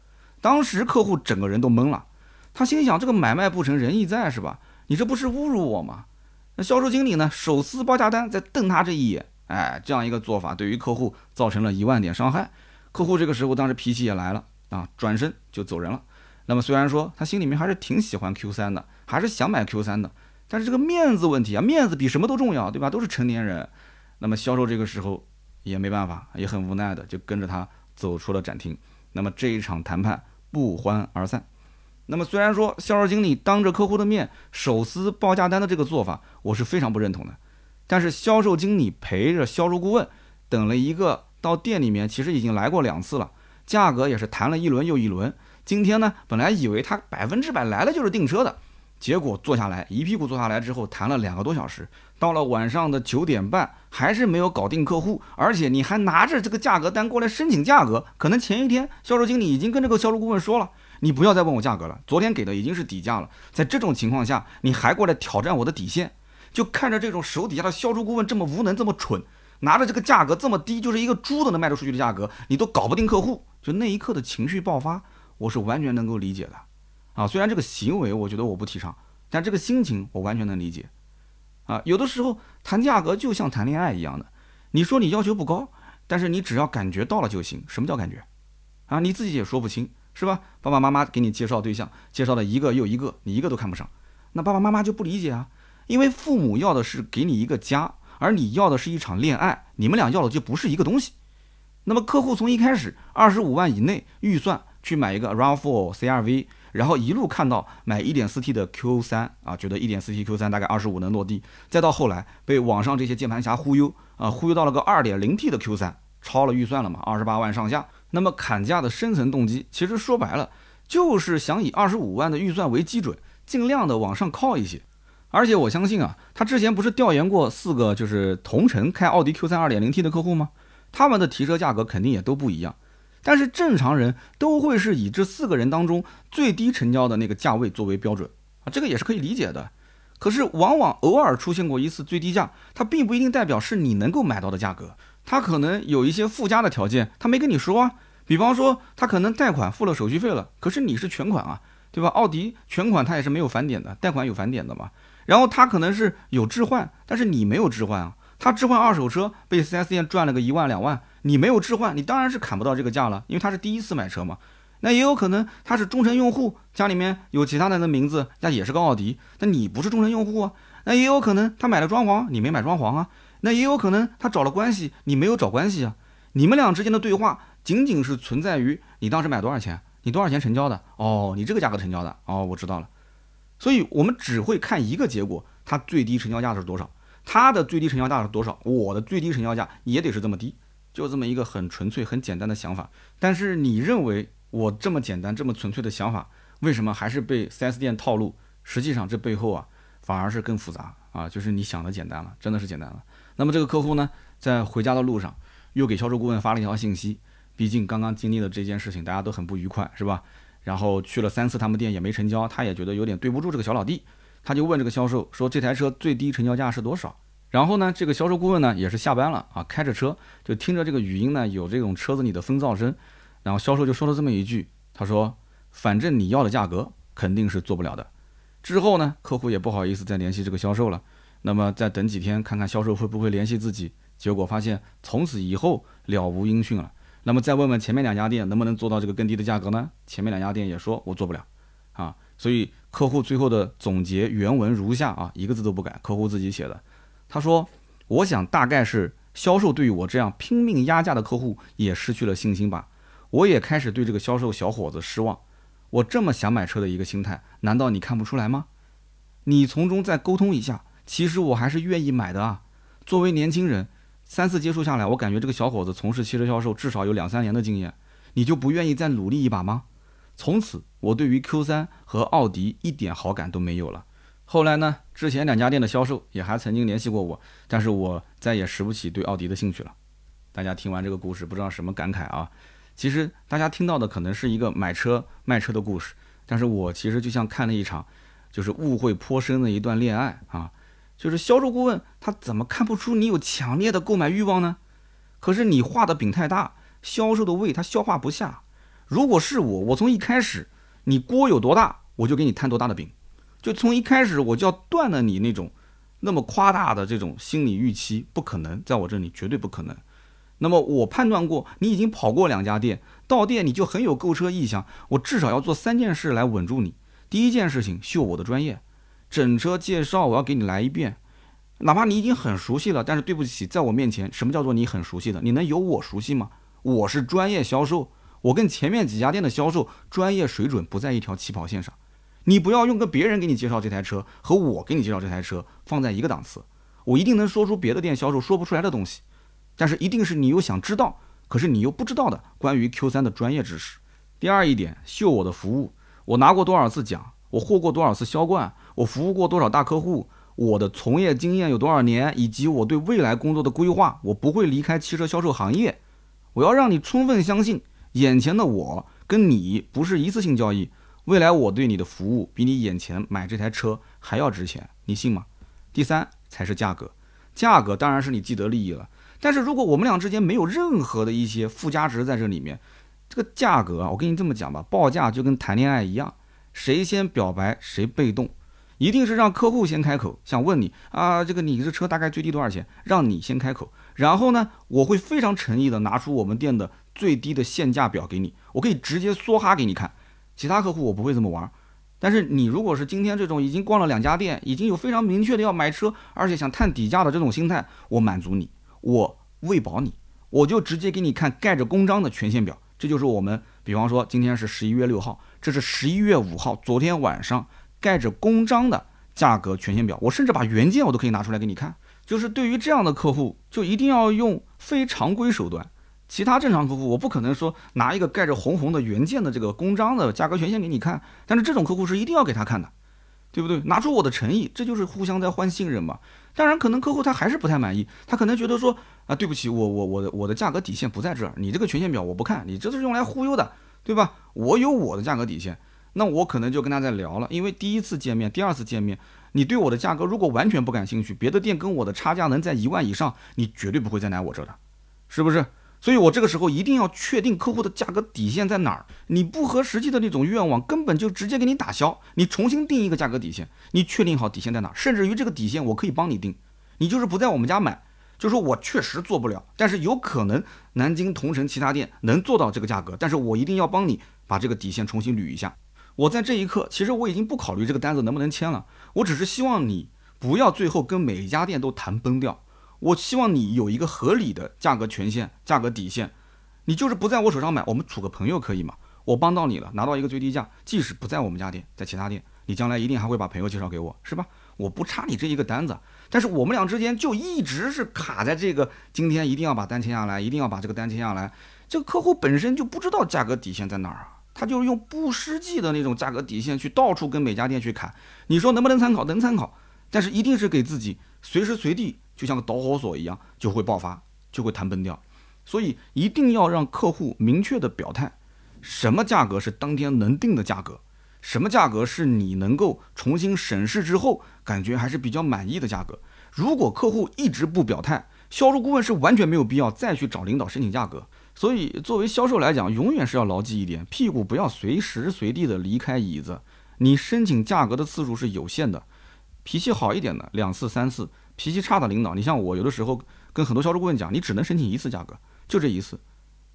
当时客户整个人都懵了，他心想：这个买卖不成仁义在是吧？你这不是侮辱我吗？那销售经理呢，手撕报价单，再瞪他这一眼。哎，这样一个做法对于客户造成了一万点伤害，客户这个时候当时脾气也来了啊，转身就走人了。那么虽然说他心里面还是挺喜欢 Q 三的，还是想买 Q 三的，但是这个面子问题啊，面子比什么都重要，对吧？都是成年人。那么销售这个时候也没办法，也很无奈的就跟着他走出了展厅。那么这一场谈判不欢而散。那么虽然说销售经理当着客户的面手撕报价单的这个做法，我是非常不认同的。但是销售经理陪着销售顾问等了一个到店里面，其实已经来过两次了，价格也是谈了一轮又一轮。今天呢，本来以为他百分之百来了就是订车的，结果坐下来一屁股坐下来之后谈了两个多小时，到了晚上的九点半还是没有搞定客户，而且你还拿着这个价格单过来申请价格，可能前一天销售经理已经跟这个销售顾问说了，你不要再问我价格了，昨天给的已经是底价了，在这种情况下你还过来挑战我的底线。就看着这种手底下的销售顾问这么无能这么蠢，拿着这个价格这么低，就是一个猪都能卖出去的价格，你都搞不定客户，就那一刻的情绪爆发，我是完全能够理解的，啊，虽然这个行为我觉得我不提倡，但这个心情我完全能理解，啊，有的时候谈价格就像谈恋爱一样的，你说你要求不高，但是你只要感觉到了就行。什么叫感觉？啊，你自己也说不清，是吧？爸爸妈妈给你介绍对象，介绍了一个又一个，你一个都看不上，那爸爸妈妈就不理解啊。因为父母要的是给你一个家，而你要的是一场恋爱，你们俩要的就不是一个东西。那么客户从一开始二十五万以内预算去买一个 RAV4 CRV，然后一路看到买 1.4T 的 Q3 啊，觉得 1.4T Q3 大概二十五能落地，再到后来被网上这些键盘侠忽悠啊，忽悠到了个 2.0T 的 Q3，超了预算了嘛，二十八万上下。那么砍价的深层动机，其实说白了就是想以二十五万的预算为基准，尽量的往上靠一些。而且我相信啊，他之前不是调研过四个就是同城开奥迪 Q3 2.0T 的客户吗？他们的提车价格肯定也都不一样。但是正常人都会是以这四个人当中最低成交的那个价位作为标准啊，这个也是可以理解的。可是往往偶尔出现过一次最低价，它并不一定代表是你能够买到的价格，它可能有一些附加的条件，他没跟你说啊。比方说，他可能贷款付了手续费了，可是你是全款啊，对吧？奥迪全款他也是没有返点的，贷款有返点的嘛。然后他可能是有置换，但是你没有置换啊。他置换二手车被 4S 店赚了个一万两万，你没有置换，你当然是砍不到这个价了，因为他是第一次买车嘛。那也有可能他是忠诚用户，家里面有其他人的名字，那也是个奥迪，那你不是忠诚用户啊。那也有可能他买了装潢，你没买装潢啊。那也有可能他找了关系，你没有找关系啊。你们俩之间的对话仅仅是存在于你当时买多少钱，你多少钱成交的？哦，你这个价格成交的？哦，我知道了。所以我们只会看一个结果，它最低成交价是多少。他的最低成交价是多少，我的最低成交价也得是这么低，就这么一个很纯粹、很简单的想法。但是你认为我这么简单、这么纯粹的想法，为什么还是被 4S 店套路？实际上这背后啊，反而是更复杂啊，就是你想的简单了，真的是简单了。那么这个客户呢，在回家的路上，又给销售顾问发了一条信息，毕竟刚刚经历了这件事情，大家都很不愉快，是吧？然后去了三次他们店也没成交，他也觉得有点对不住这个小老弟，他就问这个销售说这台车最低成交价是多少？然后呢，这个销售顾问呢也是下班了啊，开着车就听着这个语音呢有这种车子里的风噪声，然后销售就说了这么一句，他说反正你要的价格肯定是做不了的。之后呢，客户也不好意思再联系这个销售了，那么再等几天看看销售会不会联系自己，结果发现从此以后了无音讯了。那么再问问前面两家店能不能做到这个更低的价格呢？前面两家店也说我做不了，啊，所以客户最后的总结原文如下啊，一个字都不改，客户自己写的。他说：“我想大概是销售对于我这样拼命压价的客户也失去了信心吧，我也开始对这个销售小伙子失望。我这么想买车的一个心态，难道你看不出来吗？你从中再沟通一下，其实我还是愿意买的啊。作为年轻人。”三次接触下来，我感觉这个小伙子从事汽车销售至少有两三年的经验，你就不愿意再努力一把吗？从此，我对于 Q3 和奥迪一点好感都没有了。后来呢，之前两家店的销售也还曾经联系过我，但是我再也拾不起对奥迪的兴趣了。大家听完这个故事，不知道什么感慨啊？其实大家听到的可能是一个买车卖车的故事，但是我其实就像看了一场，就是误会颇深的一段恋爱啊。就是销售顾问，他怎么看不出你有强烈的购买欲望呢？可是你画的饼太大，销售的胃他消化不下。如果是我，我从一开始，你锅有多大，我就给你摊多大的饼，就从一开始我就要断了你那种那么夸大的这种心理预期，不可能，在我这里绝对不可能。那么我判断过，你已经跑过两家店，到店你就很有购车意向，我至少要做三件事来稳住你。第一件事情，秀我的专业。整车介绍我要给你来一遍，哪怕你已经很熟悉了，但是对不起，在我面前，什么叫做你很熟悉的？你能有我熟悉吗？我是专业销售，我跟前面几家店的销售专业水准不在一条起跑线上。你不要用跟别人给你介绍这台车和我给你介绍这台车放在一个档次。我一定能说出别的店销售说不出来的东西，但是一定是你又想知道，可是你又不知道的关于 Q3 的专业知识。第二一点，秀我的服务，我拿过多少次奖，我获过多少次销冠。我服务过多少大客户？我的从业经验有多少年？以及我对未来工作的规划？我不会离开汽车销售行业。我要让你充分相信，眼前的我跟你不是一次性交易。未来我对你的服务比你眼前买这台车还要值钱，你信吗？第三才是价格，价格当然是你既得利益了。但是如果我们俩之间没有任何的一些附加值在这里面，这个价格啊，我跟你这么讲吧，报价就跟谈恋爱一样，谁先表白谁被动。一定是让客户先开口，想问你啊，这个你这车大概最低多少钱？让你先开口，然后呢，我会非常诚意的拿出我们店的最低的限价表给你，我可以直接梭哈给你看。其他客户我不会这么玩，但是你如果是今天这种已经逛了两家店，已经有非常明确的要买车，而且想探底价的这种心态，我满足你，我喂饱你，我就直接给你看盖着公章的权限表。这就是我们，比方说今天是十一月六号，这是十一月五号，昨天晚上。盖着公章的价格权限表，我甚至把原件我都可以拿出来给你看。就是对于这样的客户，就一定要用非常规手段。其他正常客户，我不可能说拿一个盖着红红的原件的这个公章的价格权限给你看。但是这种客户是一定要给他看的，对不对？拿出我的诚意，这就是互相在换信任嘛。当然，可能客户他还是不太满意，他可能觉得说啊，对不起，我我我的我的价格底线不在这儿，你这个权限表我不看，你这是用来忽悠的，对吧？我有我的价格底线。那我可能就跟他在聊了，因为第一次见面、第二次见面，你对我的价格如果完全不感兴趣，别的店跟我的差价能在一万以上，你绝对不会再来我这的，是不是？所以我这个时候一定要确定客户的价格底线在哪儿。你不合实际的那种愿望，根本就直接给你打消。你重新定一个价格底线，你确定好底线在哪儿，甚至于这个底线我可以帮你定。你就是不在我们家买，就说我确实做不了，但是有可能南京同城其他店能做到这个价格，但是我一定要帮你把这个底线重新捋一下。我在这一刻，其实我已经不考虑这个单子能不能签了，我只是希望你不要最后跟每一家店都谈崩掉。我希望你有一个合理的价格权限、价格底线。你就是不在我手上买，我们处个朋友可以吗？我帮到你了，拿到一个最低价，即使不在我们家店，在其他店，你将来一定还会把朋友介绍给我，是吧？我不差你这一个单子，但是我们俩之间就一直是卡在这个今天一定要把单签下来，一定要把这个单签下来。这个客户本身就不知道价格底线在哪儿啊，他就是用不实际的那种价格底线去到处跟每家店去砍。你说能不能参考？能参考，但是一定是给自己随时随地就像个导火索一样就会爆发，就会弹崩掉。所以一定要让客户明确的表态，什么价格是当天能定的价格，什么价格是你能够重新审视之后感觉还是比较满意的价格。如果客户一直不表态，销售顾问是完全没有必要再去找领导申请价格。所以，作为销售来讲，永远是要牢记一点：屁股不要随时随地的离开椅子。你申请价格的次数是有限的，脾气好一点的两次三次，脾气差的领导，你像我有的时候跟很多销售顾问讲，你只能申请一次价格，就这一次，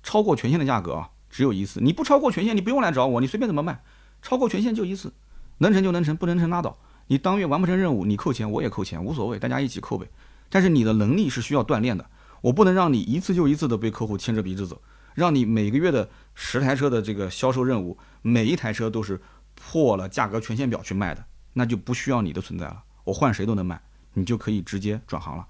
超过权限的价格啊，只有一次。你不超过权限，你不用来找我，你随便怎么卖，超过权限就一次，能成就能成，不能成拉倒。你当月完不成任务，你扣钱，我也扣钱，无所谓，大家一起扣呗。但是你的能力是需要锻炼的。我不能让你一次又一次的被客户牵着鼻子走，让你每个月的十台车的这个销售任务，每一台车都是破了价格权限表去卖的，那就不需要你的存在了。我换谁都能卖，你就可以直接转行了。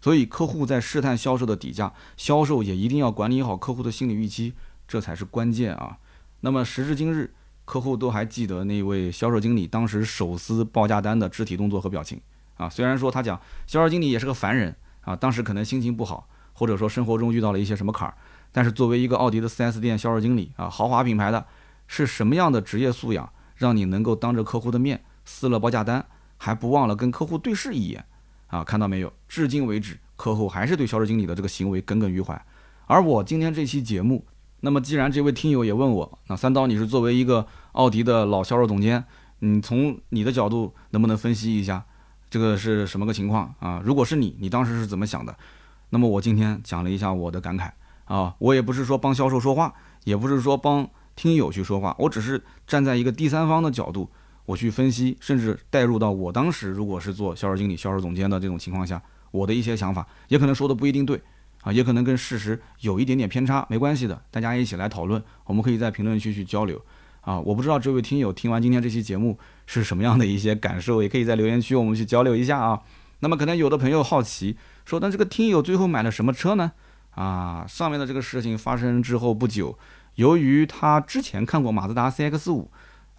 所以客户在试探销售的底价，销售也一定要管理好客户的心理预期，这才是关键啊。那么时至今日，客户都还记得那位销售经理当时手撕报价单的肢体动作和表情啊。虽然说他讲销售经理也是个凡人啊，当时可能心情不好。或者说生活中遇到了一些什么坎儿，但是作为一个奥迪的 4S 店销售经理啊，豪华品牌的，是什么样的职业素养，让你能够当着客户的面撕了报价单，还不忘了跟客户对视一眼啊？看到没有？至今为止，客户还是对销售经理的这个行为耿耿于怀。而我今天这期节目，那么既然这位听友也问我，那三刀你是作为一个奥迪的老销售总监，你从你的角度能不能分析一下这个是什么个情况啊？如果是你，你当时是怎么想的？那么我今天讲了一下我的感慨啊，我也不是说帮销售说话，也不是说帮听友去说话，我只是站在一个第三方的角度，我去分析，甚至带入到我当时如果是做销售经理、销售总监的这种情况下，我的一些想法，也可能说的不一定对啊，也可能跟事实有一点点偏差，没关系的，大家一起来讨论，我们可以在评论区去交流啊。我不知道这位听友听完今天这期节目是什么样的一些感受，也可以在留言区我们去交流一下啊。那么可能有的朋友好奇。说，那这个听友最后买了什么车呢？啊，上面的这个事情发生之后不久，由于他之前看过马自达 CX 五，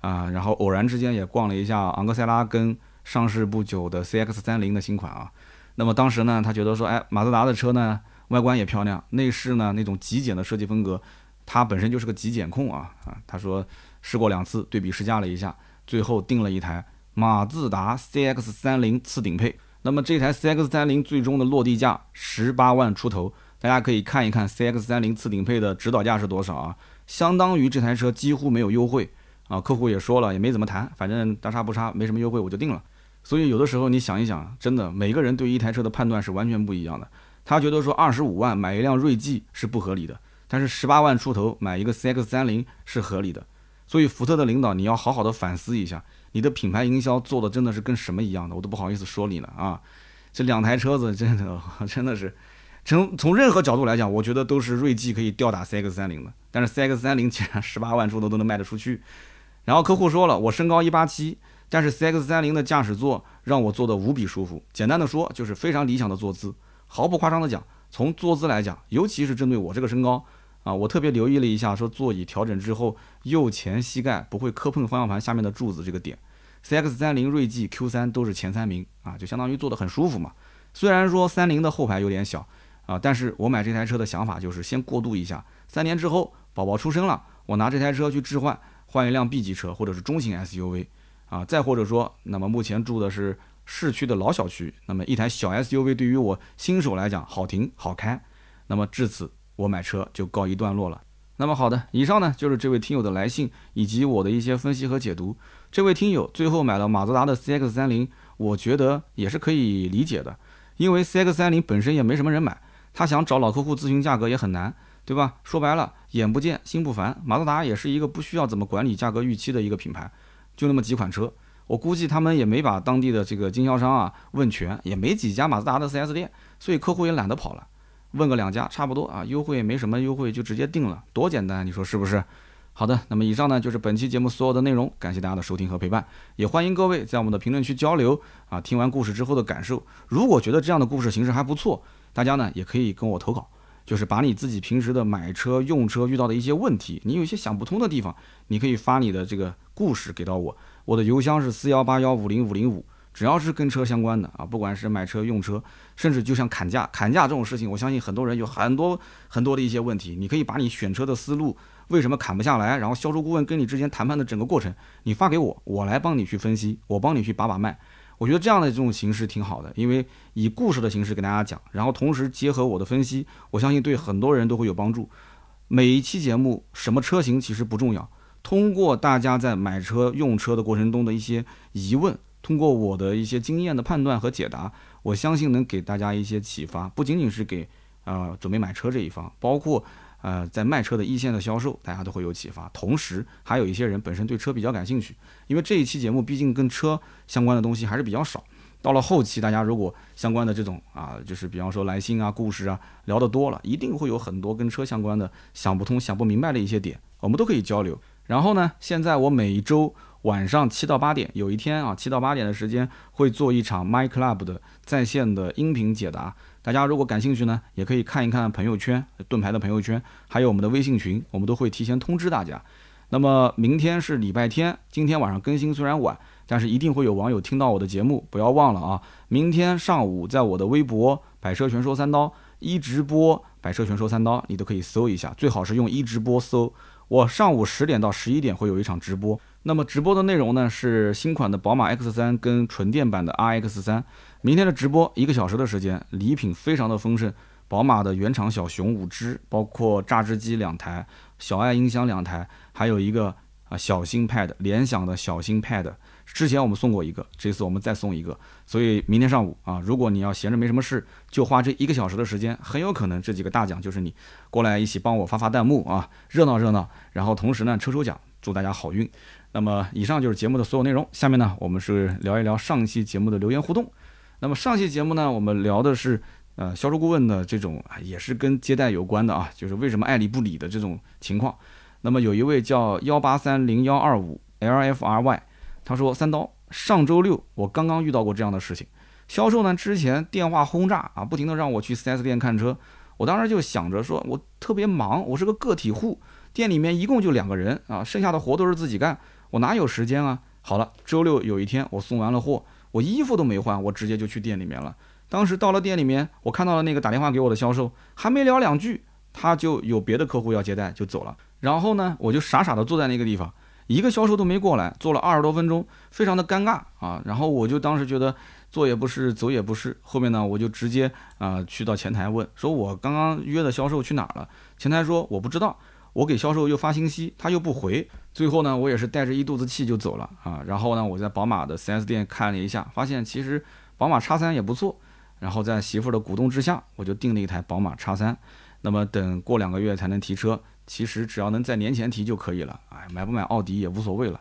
啊，然后偶然之间也逛了一下昂克赛拉跟上市不久的 CX 三零的新款啊，那么当时呢，他觉得说，哎，马自达的车呢，外观也漂亮，内饰呢那种极简的设计风格，他本身就是个极简控啊，啊，他说试过两次，对比试驾了一下，最后定了一台马自达 CX 三零次顶配。那么这台 CX 三零最终的落地价十八万出头，大家可以看一看 CX 三零次顶配的指导价是多少啊？相当于这台车几乎没有优惠啊，客户也说了，也没怎么谈，反正大差不差，没什么优惠我就定了。所以有的时候你想一想，真的每个人对一台车的判断是完全不一样的。他觉得说二十五万买一辆锐际是不合理的，但是十八万出头买一个 CX 三零是合理的。所以福特的领导你要好好的反思一下。你的品牌营销做的真的是跟什么一样的，我都不好意思说你了啊！这两台车子真的 真的是，从从任何角度来讲，我觉得都是锐际可以吊打 CX 三零的。但是 CX 三零竟然十八万出头都能卖得出去。然后客户说了，我身高一八七，但是 CX 三零的驾驶座让我坐得无比舒服。简单的说，就是非常理想的坐姿。毫不夸张的讲，从坐姿来讲，尤其是针对我这个身高啊，我特别留意了一下，说座椅调整之后，右前膝盖不会磕碰方向盘下面的柱子这个点。CX 三零、锐际、Q 三都是前三名啊，就相当于坐得很舒服嘛。虽然说三菱的后排有点小啊，但是我买这台车的想法就是先过渡一下，三年之后宝宝出生了，我拿这台车去置换，换一辆 B 级车或者是中型 SUV 啊，再或者说，那么目前住的是市区的老小区，那么一台小 SUV 对于我新手来讲好停好开，那么至此我买车就告一段落了。那么好的，以上呢就是这位听友的来信以及我的一些分析和解读。这位听友最后买了马自达的 CX 三零，我觉得也是可以理解的，因为 CX 三零本身也没什么人买，他想找老客户咨询价格也很难，对吧？说白了，眼不见心不烦。马自达也是一个不需要怎么管理价格预期的一个品牌，就那么几款车，我估计他们也没把当地的这个经销商啊问全，也没几家马自达的 4S 店，所以客户也懒得跑了。问个两家差不多啊，优惠没什么优惠就直接定了，多简单，你说是不是？好的，那么以上呢就是本期节目所有的内容，感谢大家的收听和陪伴，也欢迎各位在我们的评论区交流啊，听完故事之后的感受。如果觉得这样的故事形式还不错，大家呢也可以跟我投稿，就是把你自己平时的买车用车遇到的一些问题，你有一些想不通的地方，你可以发你的这个故事给到我，我的邮箱是四幺八幺五零五零五。只要是跟车相关的啊，不管是买车用车，甚至就像砍价，砍价这种事情，我相信很多人有很多很多的一些问题。你可以把你选车的思路，为什么砍不下来，然后销售顾问跟你之间谈判的整个过程，你发给我，我来帮你去分析，我帮你去把把脉。我觉得这样的这种形式挺好的，因为以故事的形式给大家讲，然后同时结合我的分析，我相信对很多人都会有帮助。每一期节目什么车型其实不重要，通过大家在买车用车的过程中的一些疑问。通过我的一些经验的判断和解答，我相信能给大家一些启发，不仅仅是给呃准备买车这一方，包括呃在卖车的一线的销售，大家都会有启发。同时，还有一些人本身对车比较感兴趣，因为这一期节目毕竟跟车相关的东西还是比较少。到了后期，大家如果相关的这种啊，就是比方说来信啊、故事啊聊得多了，一定会有很多跟车相关的想不通、想不明白的一些点，我们都可以交流。然后呢，现在我每一周。晚上七到八点，有一天啊，七到八点的时间会做一场 My Club 的在线的音频解答。大家如果感兴趣呢，也可以看一看朋友圈，盾牌的朋友圈，还有我们的微信群，我们都会提前通知大家。那么明天是礼拜天，今天晚上更新虽然晚，但是一定会有网友听到我的节目，不要忘了啊！明天上午在我的微博“百车全说三刀”一直播“百车全说三刀”，你都可以搜一下，最好是用一直播搜。我上午十点到十一点会有一场直播。那么直播的内容呢是新款的宝马 X3 跟纯电版的 RX3。明天的直播一个小时的时间，礼品非常的丰盛，宝马的原厂小熊五只，包括榨汁机两台，小爱音箱两台，还有一个啊小新 Pad，联想的小新 Pad。之前我们送过一个，这次我们再送一个。所以明天上午啊，如果你要闲着没什么事，就花这一个小时的时间，很有可能这几个大奖就是你过来一起帮我发发弹幕啊，热闹热闹，然后同时呢抽抽奖，祝大家好运。那么以上就是节目的所有内容。下面呢，我们是聊一聊上期节目的留言互动。那么上期节目呢，我们聊的是呃销售顾问的这种也是跟接待有关的啊，就是为什么爱理不理的这种情况。那么有一位叫幺八三零幺二五 LFRY，他说三刀，上周六我刚刚遇到过这样的事情。销售呢之前电话轰炸啊，不停的让我去 4S 店看车。我当时就想着说，我特别忙，我是个个体户，店里面一共就两个人啊，剩下的活都是自己干。我哪有时间啊？好了，周六有一天我送完了货，我衣服都没换，我直接就去店里面了。当时到了店里面，我看到了那个打电话给我的销售，还没聊两句，他就有别的客户要接待，就走了。然后呢，我就傻傻的坐在那个地方，一个销售都没过来，坐了二十多分钟，非常的尴尬啊。然后我就当时觉得坐也不是，走也不是。后面呢，我就直接啊去到前台问，说我刚刚约的销售去哪儿了？前台说我不知道。我给销售又发信息，他又不回，最后呢，我也是带着一肚子气就走了啊。然后呢，我在宝马的 4S 店看了一下，发现其实宝马叉三也不错。然后在媳妇儿的鼓动之下，我就订了一台宝马叉三。那么等过两个月才能提车，其实只要能在年前提就可以了。哎，买不买奥迪也无所谓了。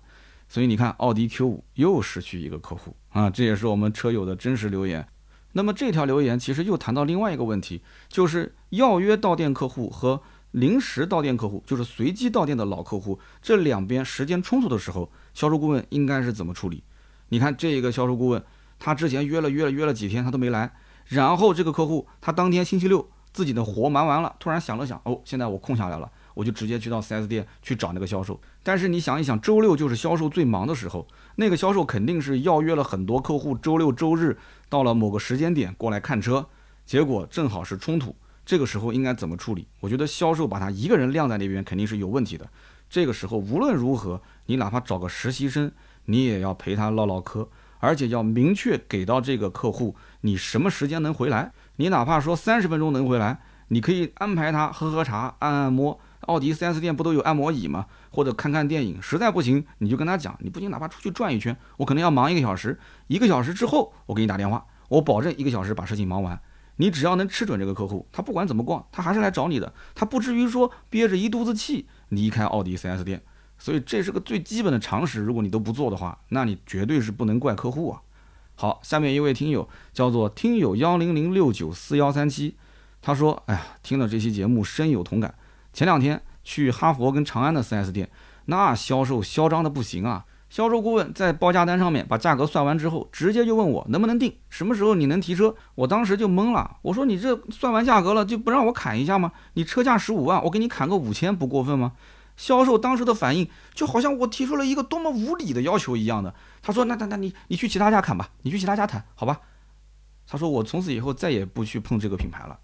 所以你看，奥迪 Q 五又失去一个客户啊，这也是我们车友的真实留言。那么这条留言其实又谈到另外一个问题，就是要约到店客户和。临时到店客户就是随机到店的老客户，这两边时间冲突的时候，销售顾问应该是怎么处理？你看这个销售顾问，他之前约了约了约了几天，他都没来，然后这个客户他当天星期六自己的活忙完了，突然想了想，哦，现在我空下来了，我就直接去到 4S 店去找那个销售。但是你想一想，周六就是销售最忙的时候，那个销售肯定是要约了很多客户，周六周日到了某个时间点过来看车，结果正好是冲突。这个时候应该怎么处理？我觉得销售把他一个人晾在那边肯定是有问题的。这个时候无论如何，你哪怕找个实习生，你也要陪他唠唠嗑，而且要明确给到这个客户你什么时间能回来。你哪怕说三十分钟能回来，你可以安排他喝喝茶、按按摩。奥迪 4S 店不都有按摩椅吗？或者看看电影。实在不行，你就跟他讲，你不行哪怕出去转一圈，我可能要忙一个小时，一个小时之后我给你打电话，我保证一个小时把事情忙完。你只要能吃准这个客户，他不管怎么逛，他还是来找你的，他不至于说憋着一肚子气离开奥迪 4S 店。所以这是个最基本的常识，如果你都不做的话，那你绝对是不能怪客户啊。好，下面一位听友叫做听友幺零零六九四幺三七，他说：“哎呀，听了这期节目深有同感。前两天去哈佛跟长安的 4S 店，那销售嚣张的不行啊！销售顾问在报价单上面把价格算完之后，直接就问我能不能定，什么时候你能提车？我当时就懵了，我说你这算完价格了就不让我砍一下吗？你车价十五万，我给你砍个五千不过分吗？销售当时的反应就好像我提出了一个多么无理的要求一样的。他说那那那你你去其他家砍吧，你去其他家谈好吧？他说我从此以后再也不去碰这个品牌了。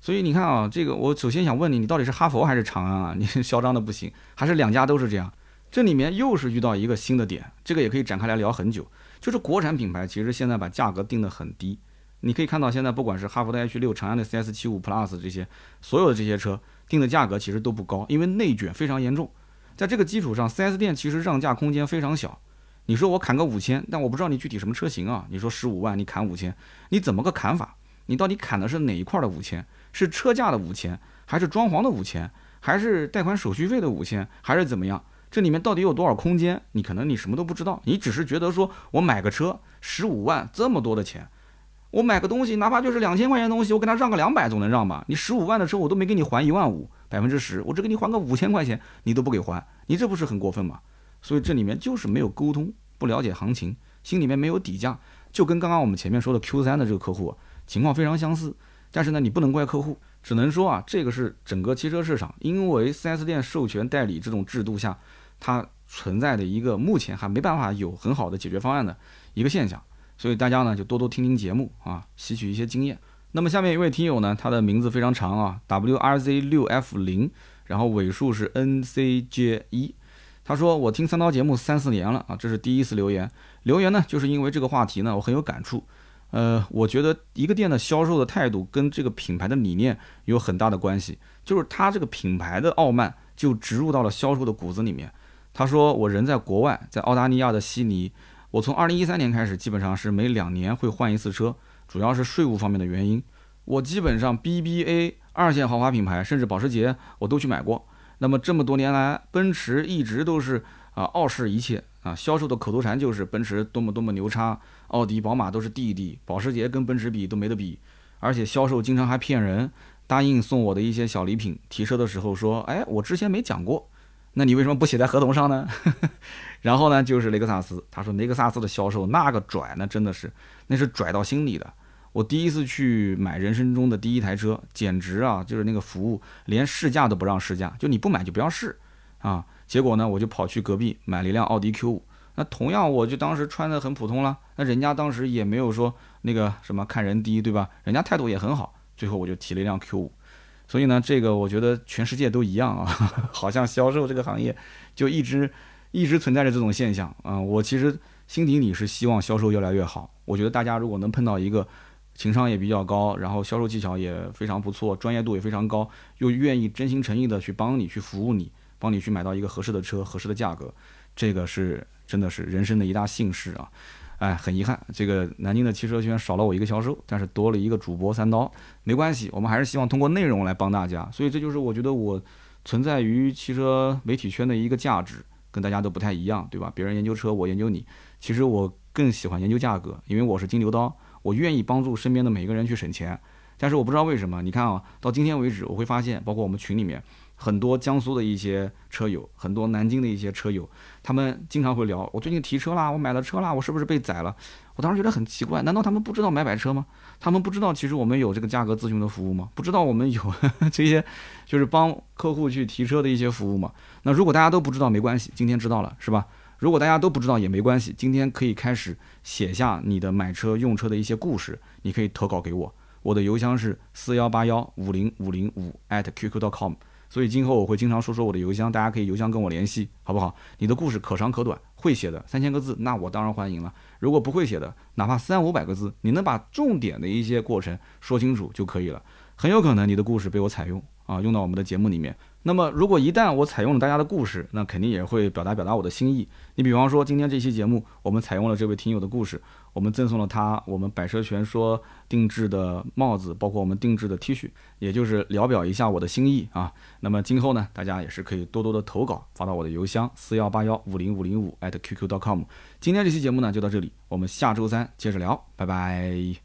所以你看啊，这个我首先想问你，你到底是哈佛还是长安啊？你嚣张的不行，还是两家都是这样？这里面又是遇到一个新的点，这个也可以展开来聊很久。就是国产品牌其实现在把价格定得很低，你可以看到现在不管是哈弗的 H 六、长安的 CS 七五 Plus 这些，所有的这些车定的价格其实都不高，因为内卷非常严重。在这个基础上，4S 店其实让价空间非常小。你说我砍个五千，但我不知道你具体什么车型啊？你说十五万你砍五千，你怎么个砍法？你到底砍的是哪一块的五千？是车价的五千，还是装潢的五千，还是贷款手续费的五千，还是怎么样？这里面到底有多少空间？你可能你什么都不知道，你只是觉得说我买个车十五万这么多的钱，我买个东西哪怕就是两千块钱东西，我给他让个两百总能让吧？你十五万的车我都没给你还一万五，百分之十，我只给你还个五千块钱，你都不给还，你这不是很过分吗？所以这里面就是没有沟通，不了解行情，心里面没有底价，就跟刚刚我们前面说的 Q 三的这个客户情况非常相似。但是呢，你不能怪客户，只能说啊，这个是整个汽车市场因为 4S 店授权代理这种制度下。它存在的一个目前还没办法有很好的解决方案的一个现象，所以大家呢就多多听听节目啊，吸取一些经验。那么下面一位听友呢，他的名字非常长啊，WRZ 六 F 零，然后尾数是 NCJ 一。他说我听三刀节目三四年了啊，这是第一次留言。留言呢，就是因为这个话题呢，我很有感触。呃，我觉得一个店的销售的态度跟这个品牌的理念有很大的关系，就是他这个品牌的傲慢就植入到了销售的骨子里面。他说：“我人在国外，在澳大利亚的悉尼。我从二零一三年开始，基本上是每两年会换一次车，主要是税务方面的原因。我基本上 BBA 二线豪华品牌，甚至保时捷我都去买过。那么这么多年来，奔驰一直都是啊傲视一切啊，销售的口头禅就是奔驰多么多么牛叉，奥迪、宝马都是弟弟，保时捷跟奔驰比都没得比。而且销售经常还骗人，答应送我的一些小礼品，提车的时候说，哎，我之前没讲过。”那你为什么不写在合同上呢？然后呢，就是雷克萨斯，他说雷克萨斯的销售那个拽，那真的是，那是拽到心里的。我第一次去买人生中的第一台车，简直啊，就是那个服务，连试驾都不让试驾，就你不买就不要试啊。结果呢，我就跑去隔壁买了一辆奥迪 Q 五，那同样我就当时穿的很普通了，那人家当时也没有说那个什么看人低，对吧？人家态度也很好，最后我就提了一辆 Q 五。所以呢，这个我觉得全世界都一样啊，好像销售这个行业就一直一直存在着这种现象啊。我其实心底里是希望销售越来越好。我觉得大家如果能碰到一个情商也比较高，然后销售技巧也非常不错，专业度也非常高，又愿意真心诚意的去帮你去服务你，帮你去买到一个合适的车、合适的价格，这个是真的是人生的一大幸事啊。哎，很遗憾，这个南京的汽车圈少了我一个销售，但是多了一个主播三刀，没关系，我们还是希望通过内容来帮大家，所以这就是我觉得我存在于汽车媒体圈的一个价值，跟大家都不太一样，对吧？别人研究车，我研究你，其实我更喜欢研究价格，因为我是金牛刀，我愿意帮助身边的每一个人去省钱，但是我不知道为什么，你看啊，到今天为止，我会发现，包括我们群里面。很多江苏的一些车友，很多南京的一些车友，他们经常会聊，我最近提车啦，我买了车啦，我是不是被宰了？我当时觉得很奇怪，难道他们不知道买买车吗？他们不知道其实我们有这个价格咨询的服务吗？不知道我们有这些就是帮客户去提车的一些服务吗？那如果大家都不知道没关系，今天知道了是吧？如果大家都不知道也没关系，今天可以开始写下你的买车用车的一些故事，你可以投稿给我，我的邮箱是四幺八幺五零五零五 at qq.com。所以今后我会经常说说我的邮箱，大家可以邮箱跟我联系，好不好？你的故事可长可短，会写的三千个字，那我当然欢迎了。如果不会写的，哪怕三五百个字，你能把重点的一些过程说清楚就可以了。很有可能你的故事被我采用啊，用到我们的节目里面。那么，如果一旦我采用了大家的故事，那肯定也会表达表达我的心意。你比方说，今天这期节目，我们采用了这位听友的故事，我们赠送了他我们百车全说定制的帽子，包括我们定制的 T 恤，也就是聊表一下我的心意啊。那么今后呢，大家也是可以多多的投稿发到我的邮箱四幺八幺五零五零五 at qq.com。今天这期节目呢就到这里，我们下周三接着聊，拜拜。